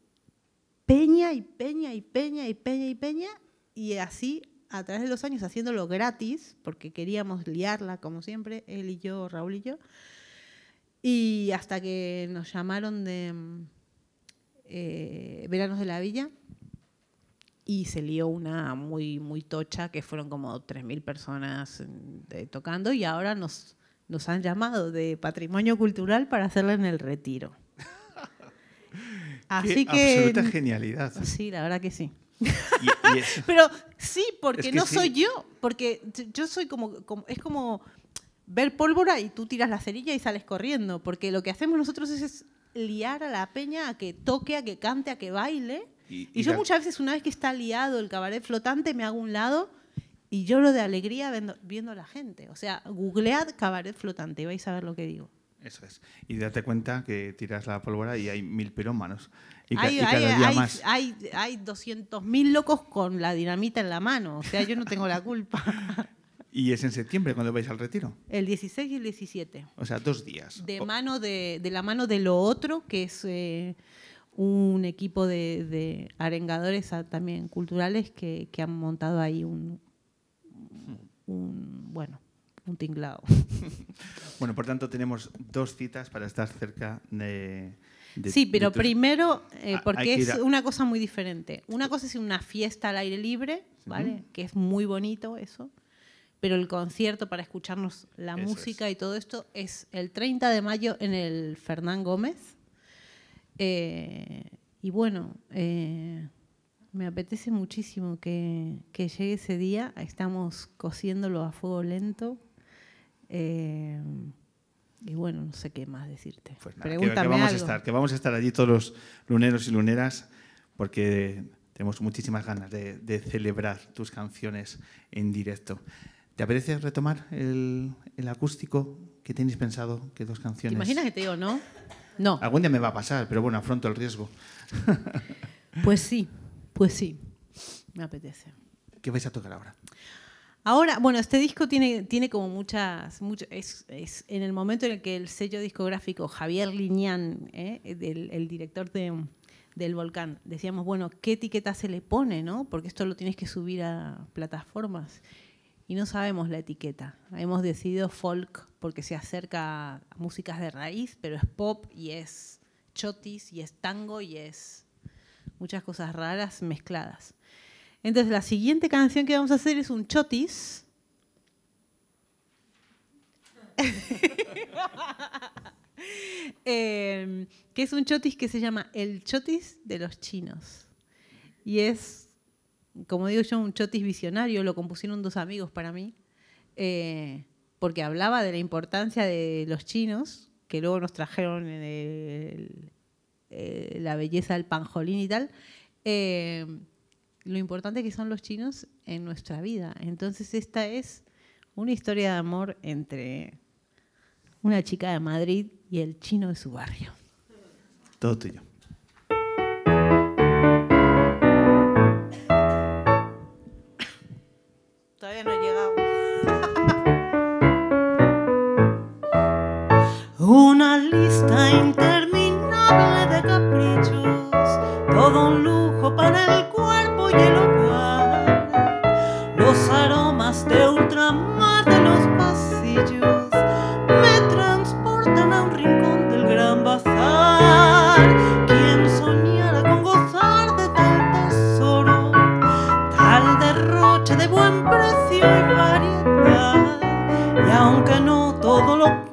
Speaker 3: peña y peña y peña y peña y peña. Y así, a través de los años, haciéndolo gratis, porque queríamos liarla, como siempre, él y yo, Raúl y yo. Y hasta que nos llamaron de mm, eh, Veranos de la Villa y se lió una muy, muy tocha, que fueron como 3.000 personas mm, de- tocando y ahora nos, nos han llamado de Patrimonio Cultural para hacerla en el retiro. Así
Speaker 1: Qué
Speaker 3: que...
Speaker 1: absoluta genialidad.
Speaker 3: Sí, la verdad que sí.
Speaker 1: Y, y es-
Speaker 3: Pero sí, porque
Speaker 1: Es que
Speaker 3: no
Speaker 1: sí.
Speaker 3: soy yo, porque yo soy como, como- es como ver pólvora y tú tiras la cerilla y sales corriendo, porque lo que hacemos nosotros es, es liar a la peña a que toque, a que cante, a que baile.
Speaker 1: Y-
Speaker 3: Y,
Speaker 1: y
Speaker 3: yo
Speaker 1: la-
Speaker 3: muchas veces, una vez que está liado el cabaret flotante, me hago un lado y lloro de alegría viendo, viendo a la gente. O sea, googlead cabaret flotante y vais a ver lo que digo.
Speaker 1: Eso es. Y date cuenta que tiras la pólvora y hay mil pirómanos. Y,
Speaker 3: Hay,
Speaker 1: y cada
Speaker 3: hay-
Speaker 1: día
Speaker 3: hay-
Speaker 1: más.
Speaker 3: hay- hay 200.000 locos con la dinamita en la mano. O sea, yo no tengo la culpa.
Speaker 1: Y es en septiembre cuando vais al retiro.
Speaker 3: El 16 y el 17.
Speaker 1: O sea, dos días.
Speaker 3: De, mano de, de la mano de lo otro, que es eh, un equipo de, de arengadores ah, también culturales que, que han montado ahí un, un bueno, un tinglado.
Speaker 1: Bueno, por tanto, tenemos dos citas para estar cerca de. de-
Speaker 3: sí,
Speaker 1: de
Speaker 3: pero
Speaker 1: tus-
Speaker 3: primero,
Speaker 1: Ah,
Speaker 3: eh,
Speaker 1: hay
Speaker 3: porque es
Speaker 1: a-
Speaker 3: una cosa muy diferente. Una cosa es una fiesta al aire libre, ¿vale? Que es muy bonito eso. Pero el concierto para escucharnos la
Speaker 1: Eso
Speaker 3: música y todo esto es el 30 de mayo en el Fernán Gómez. Eh, y bueno, eh, me apetece muchísimo que, que llegue ese día. Estamos cociéndolo a fuego lento. Eh, y bueno, no sé qué más decirte.
Speaker 1: Pues nada, que- que,
Speaker 3: Pregúntame
Speaker 1: vamos a
Speaker 3: algo.
Speaker 1: estar, que vamos a estar allí todos los luneros y luneras porque tenemos muchísimas ganas de, de celebrar tus canciones en directo. ¿Te apetece retomar el, el acústico que tenéis pensado? Que dos
Speaker 3: ¿Te
Speaker 1: canciones.
Speaker 3: imaginas que te digo no? No.
Speaker 1: Algún día me va a pasar, pero bueno, afronto el riesgo.
Speaker 3: Pues sí, pues sí. Me apetece.
Speaker 1: ¿Qué vais a tocar ahora?
Speaker 3: Ahora, bueno, este disco tiene, tiene como muchas, mucho- es, es en el momento en el que el sello discográfico Javier Liñán, ¿eh? del, el director de, del Volcán, decíamos, bueno, ¿qué etiqueta se le pone, no? Porque esto lo tienes que subir a plataformas. Y no sabemos la etiqueta. Hemos decidido folk porque se acerca a músicas de raíz, pero es pop y es chotis y es tango y es muchas cosas raras mezcladas. Entonces, la siguiente canción que vamos a hacer es un chotis. Eh, que es un chotis que se llama El Chotis de los Chinos. Y es, como digo yo, un chotis visionario, lo compusieron dos amigos para mí, eh, porque hablaba de la importancia de los chinos, que luego nos trajeron el- eh, la belleza del panjolín y tal, eh, lo importante que son los chinos en nuestra vida. Entonces esta es una historia de amor entre una chica de Madrid y el chino de su barrio.
Speaker 1: Todo tuyo.
Speaker 4: Una lista interminable de caprichos, todo un lujo para el cuerpo y el hogar. Los aromas de ultramar de los pasillos me transportan a un rincón del gran bazar. Quien soñara con gozar de tal tesoro, tal derroche de buen precio y variedad. Y aunque no todo lo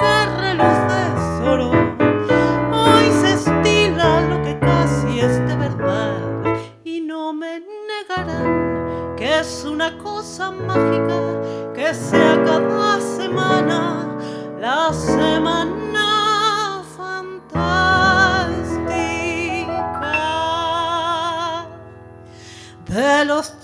Speaker 4: mágica que sea cada semana la semana fantástica. De los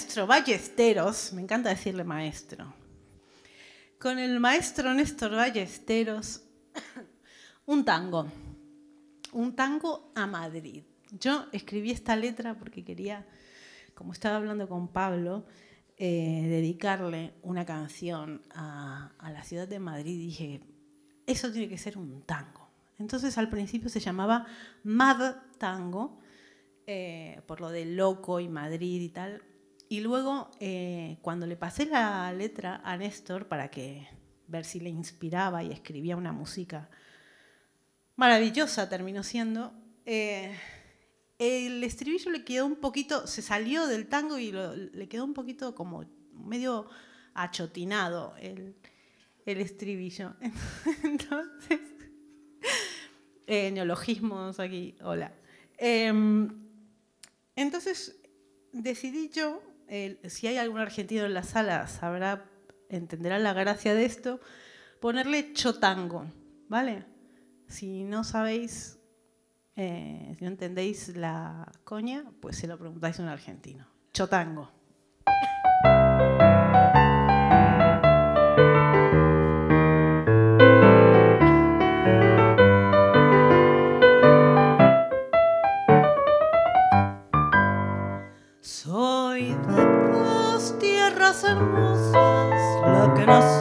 Speaker 3: maestro Ballesteros, me encanta decirle maestro, con el maestro Néstor Ballesteros, un tango, un tango a Madrid. Yo escribí esta letra porque quería, como estaba hablando con Pablo, eh, dedicarle una canción a, la ciudad de Madrid. Dije, eso tiene que ser un tango. Entonces al principio se llamaba Mad Tango, eh, por lo de loco y Madrid y tal. Y luego, eh, cuando le pasé la letra a Néstor para que ver si le inspiraba y escribía una música maravillosa, terminó siendo, eh, el estribillo le quedó un poquito, se salió del tango y le quedó un poquito como medio achotinado el, el estribillo. Entonces, eh, neologismos aquí, hola. Em, entonces decidí yo, si hay algún argentino en la sala, sabrá, entenderá la gracia de esto, ponerle chotango, ¿vale? Si no sabéis, eh, si no entendéis la coña, pues se lo preguntáis a un argentino. Chotango.
Speaker 4: Hermosas, la que nací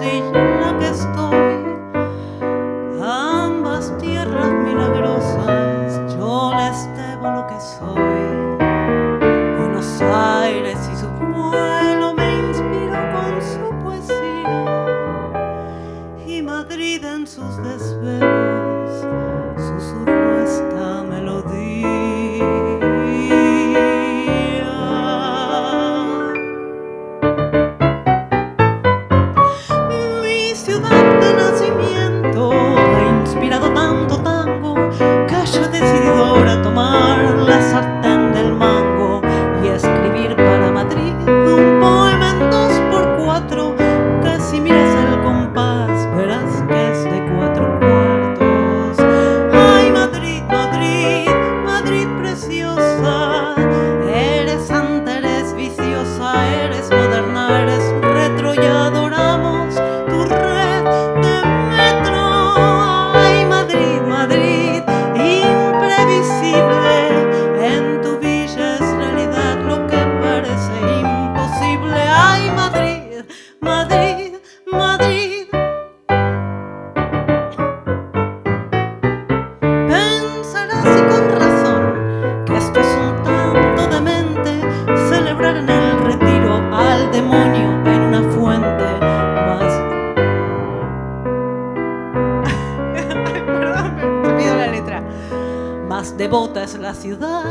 Speaker 4: ciudad.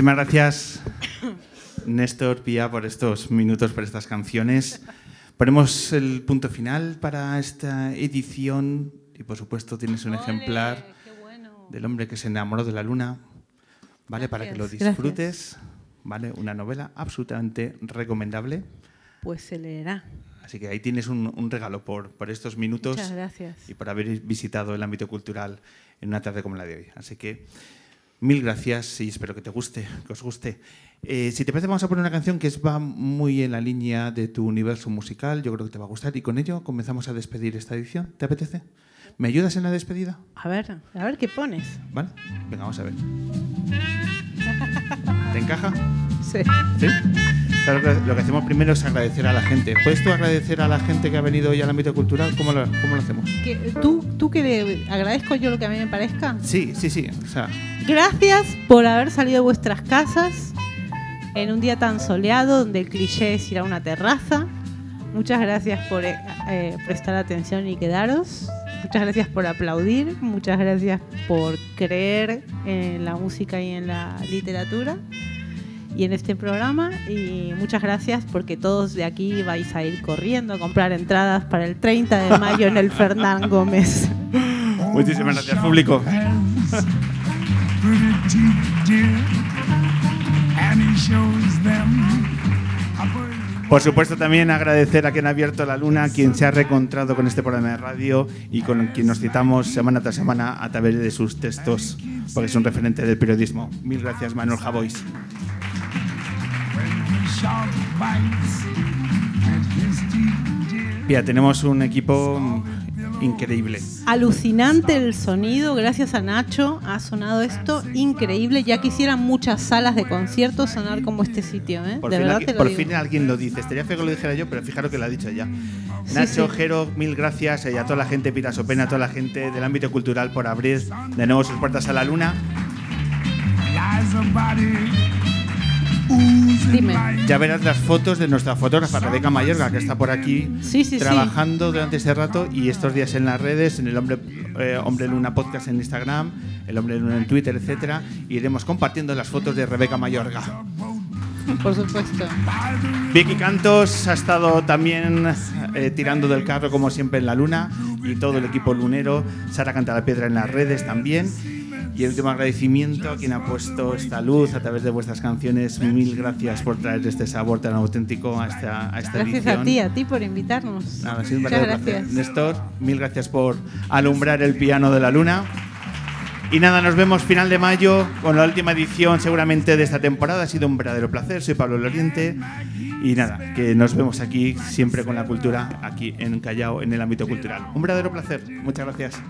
Speaker 1: Muchísimas gracias, Néstor Pía, por estos minutos, por estas canciones. Ponemos el punto final para esta edición y, por supuesto, tienes un ejemplar del hombre que se enamoró de la luna, ¿vale? para que lo
Speaker 3: Gracias, gracias.
Speaker 1: disfrutes, ¿vale? Una novela absolutamente recomendable.
Speaker 3: Pues se leerá.
Speaker 1: Así que ahí tienes un, un regalo por, por estos minutos
Speaker 3: Muchas gracias.
Speaker 1: y por haber visitado el ámbito cultural en una tarde como la de hoy. Así que mil gracias y espero que te guste, que os guste. Eh, si te parece, vamos a poner una canción que va muy en la línea de tu universo musical. Yo creo que te va a gustar y con ello comenzamos a despedir esta edición. ¿Te apetece? ¿Me ayudas en la despedida?
Speaker 3: A ver, a ver qué pones.
Speaker 1: ¿Vale? Venga, vamos a ver. ¿Te encaja?
Speaker 3: Sí.
Speaker 1: ¿Sí? Claro lo que hacemos primero es agradecer a la gente. ¿Puedes tú agradecer a la gente que ha venido hoy al ámbito cultural? ¿Cómo lo, cómo lo hacemos?
Speaker 3: ¿Tú, ¿Tú que le agradezco yo lo que a mí me parezca?
Speaker 1: Sí, sí, sí. O sea,
Speaker 3: Gracias por haber salido de vuestras casas en un día tan soleado donde el cliché es ir a una terraza. Muchas gracias por eh, eh, prestar atención y quedaros. Muchas gracias por aplaudir. Muchas gracias por creer en la música y en la literatura y en este programa. Y muchas gracias porque todos de aquí vais a ir corriendo a comprar entradas para el 30 de mayo en el Fernán Gómez.
Speaker 1: muchísimas gracias, público. Por supuesto, también agradecer a quien ha abierto la luna, quien se ha reencontrado con este programa de radio y con quien nos citamos semana tras semana a través de sus textos, porque es un referente del periodismo. Mil gracias, Manuel Javois. Mira, tenemos un equipo increíble.
Speaker 3: Alucinante el sonido, gracias a Nacho ha sonado esto increíble. Ya quisieran muchas salas de conciertos sonar como este sitio, ¿eh?
Speaker 1: Por,
Speaker 3: de
Speaker 1: fin,
Speaker 3: verdad
Speaker 1: alguien-
Speaker 3: te lo
Speaker 1: por
Speaker 3: digo.
Speaker 1: fin alguien lo dice. Estaría feo que lo dijera yo, pero fijaros que lo ha dicho ya. Nacho,
Speaker 3: sí.
Speaker 1: Jero, mil gracias y a toda la gente, Pirasopena, a toda la gente del ámbito cultural por abrir de nuevo sus puertas a la luna.
Speaker 3: Dime.
Speaker 1: Ya verás las fotos de nuestra fotógrafa Rebeca Mayorga, que está por aquí
Speaker 3: Sí, sí, sí.
Speaker 1: trabajando durante este rato y estos días en las redes, en el Hombre, eh, Hombre Luna Podcast en Instagram, el Hombre Luna en Twitter, etcétera, iremos compartiendo las fotos de Rebeca Mayorga.
Speaker 3: Por supuesto.
Speaker 1: Vicky Cantos ha estado también eh, tirando del carro como siempre en la luna y todo el equipo lunero. Sara Canta la Piedra en las redes también. Y el último agradecimiento a quien ha puesto esta luz a través de vuestras canciones. Mil gracias por traer este sabor tan auténtico a esta, a esta
Speaker 3: Gracias
Speaker 1: edición.
Speaker 3: a ti, a ti por invitarnos.
Speaker 1: Nada, ha sido un
Speaker 3: Muchas
Speaker 1: verdadero placer.
Speaker 3: gracias.
Speaker 1: Néstor, mil gracias por alumbrar el piano de la luna. Y nada, nos vemos final de mayo con la última edición seguramente de esta temporada. Ha sido un verdadero placer. Soy Pablo Loriente. Y nada, que nos vemos aquí siempre con la cultura, aquí en Callao, en el ámbito cultural. Un verdadero placer. Muchas gracias.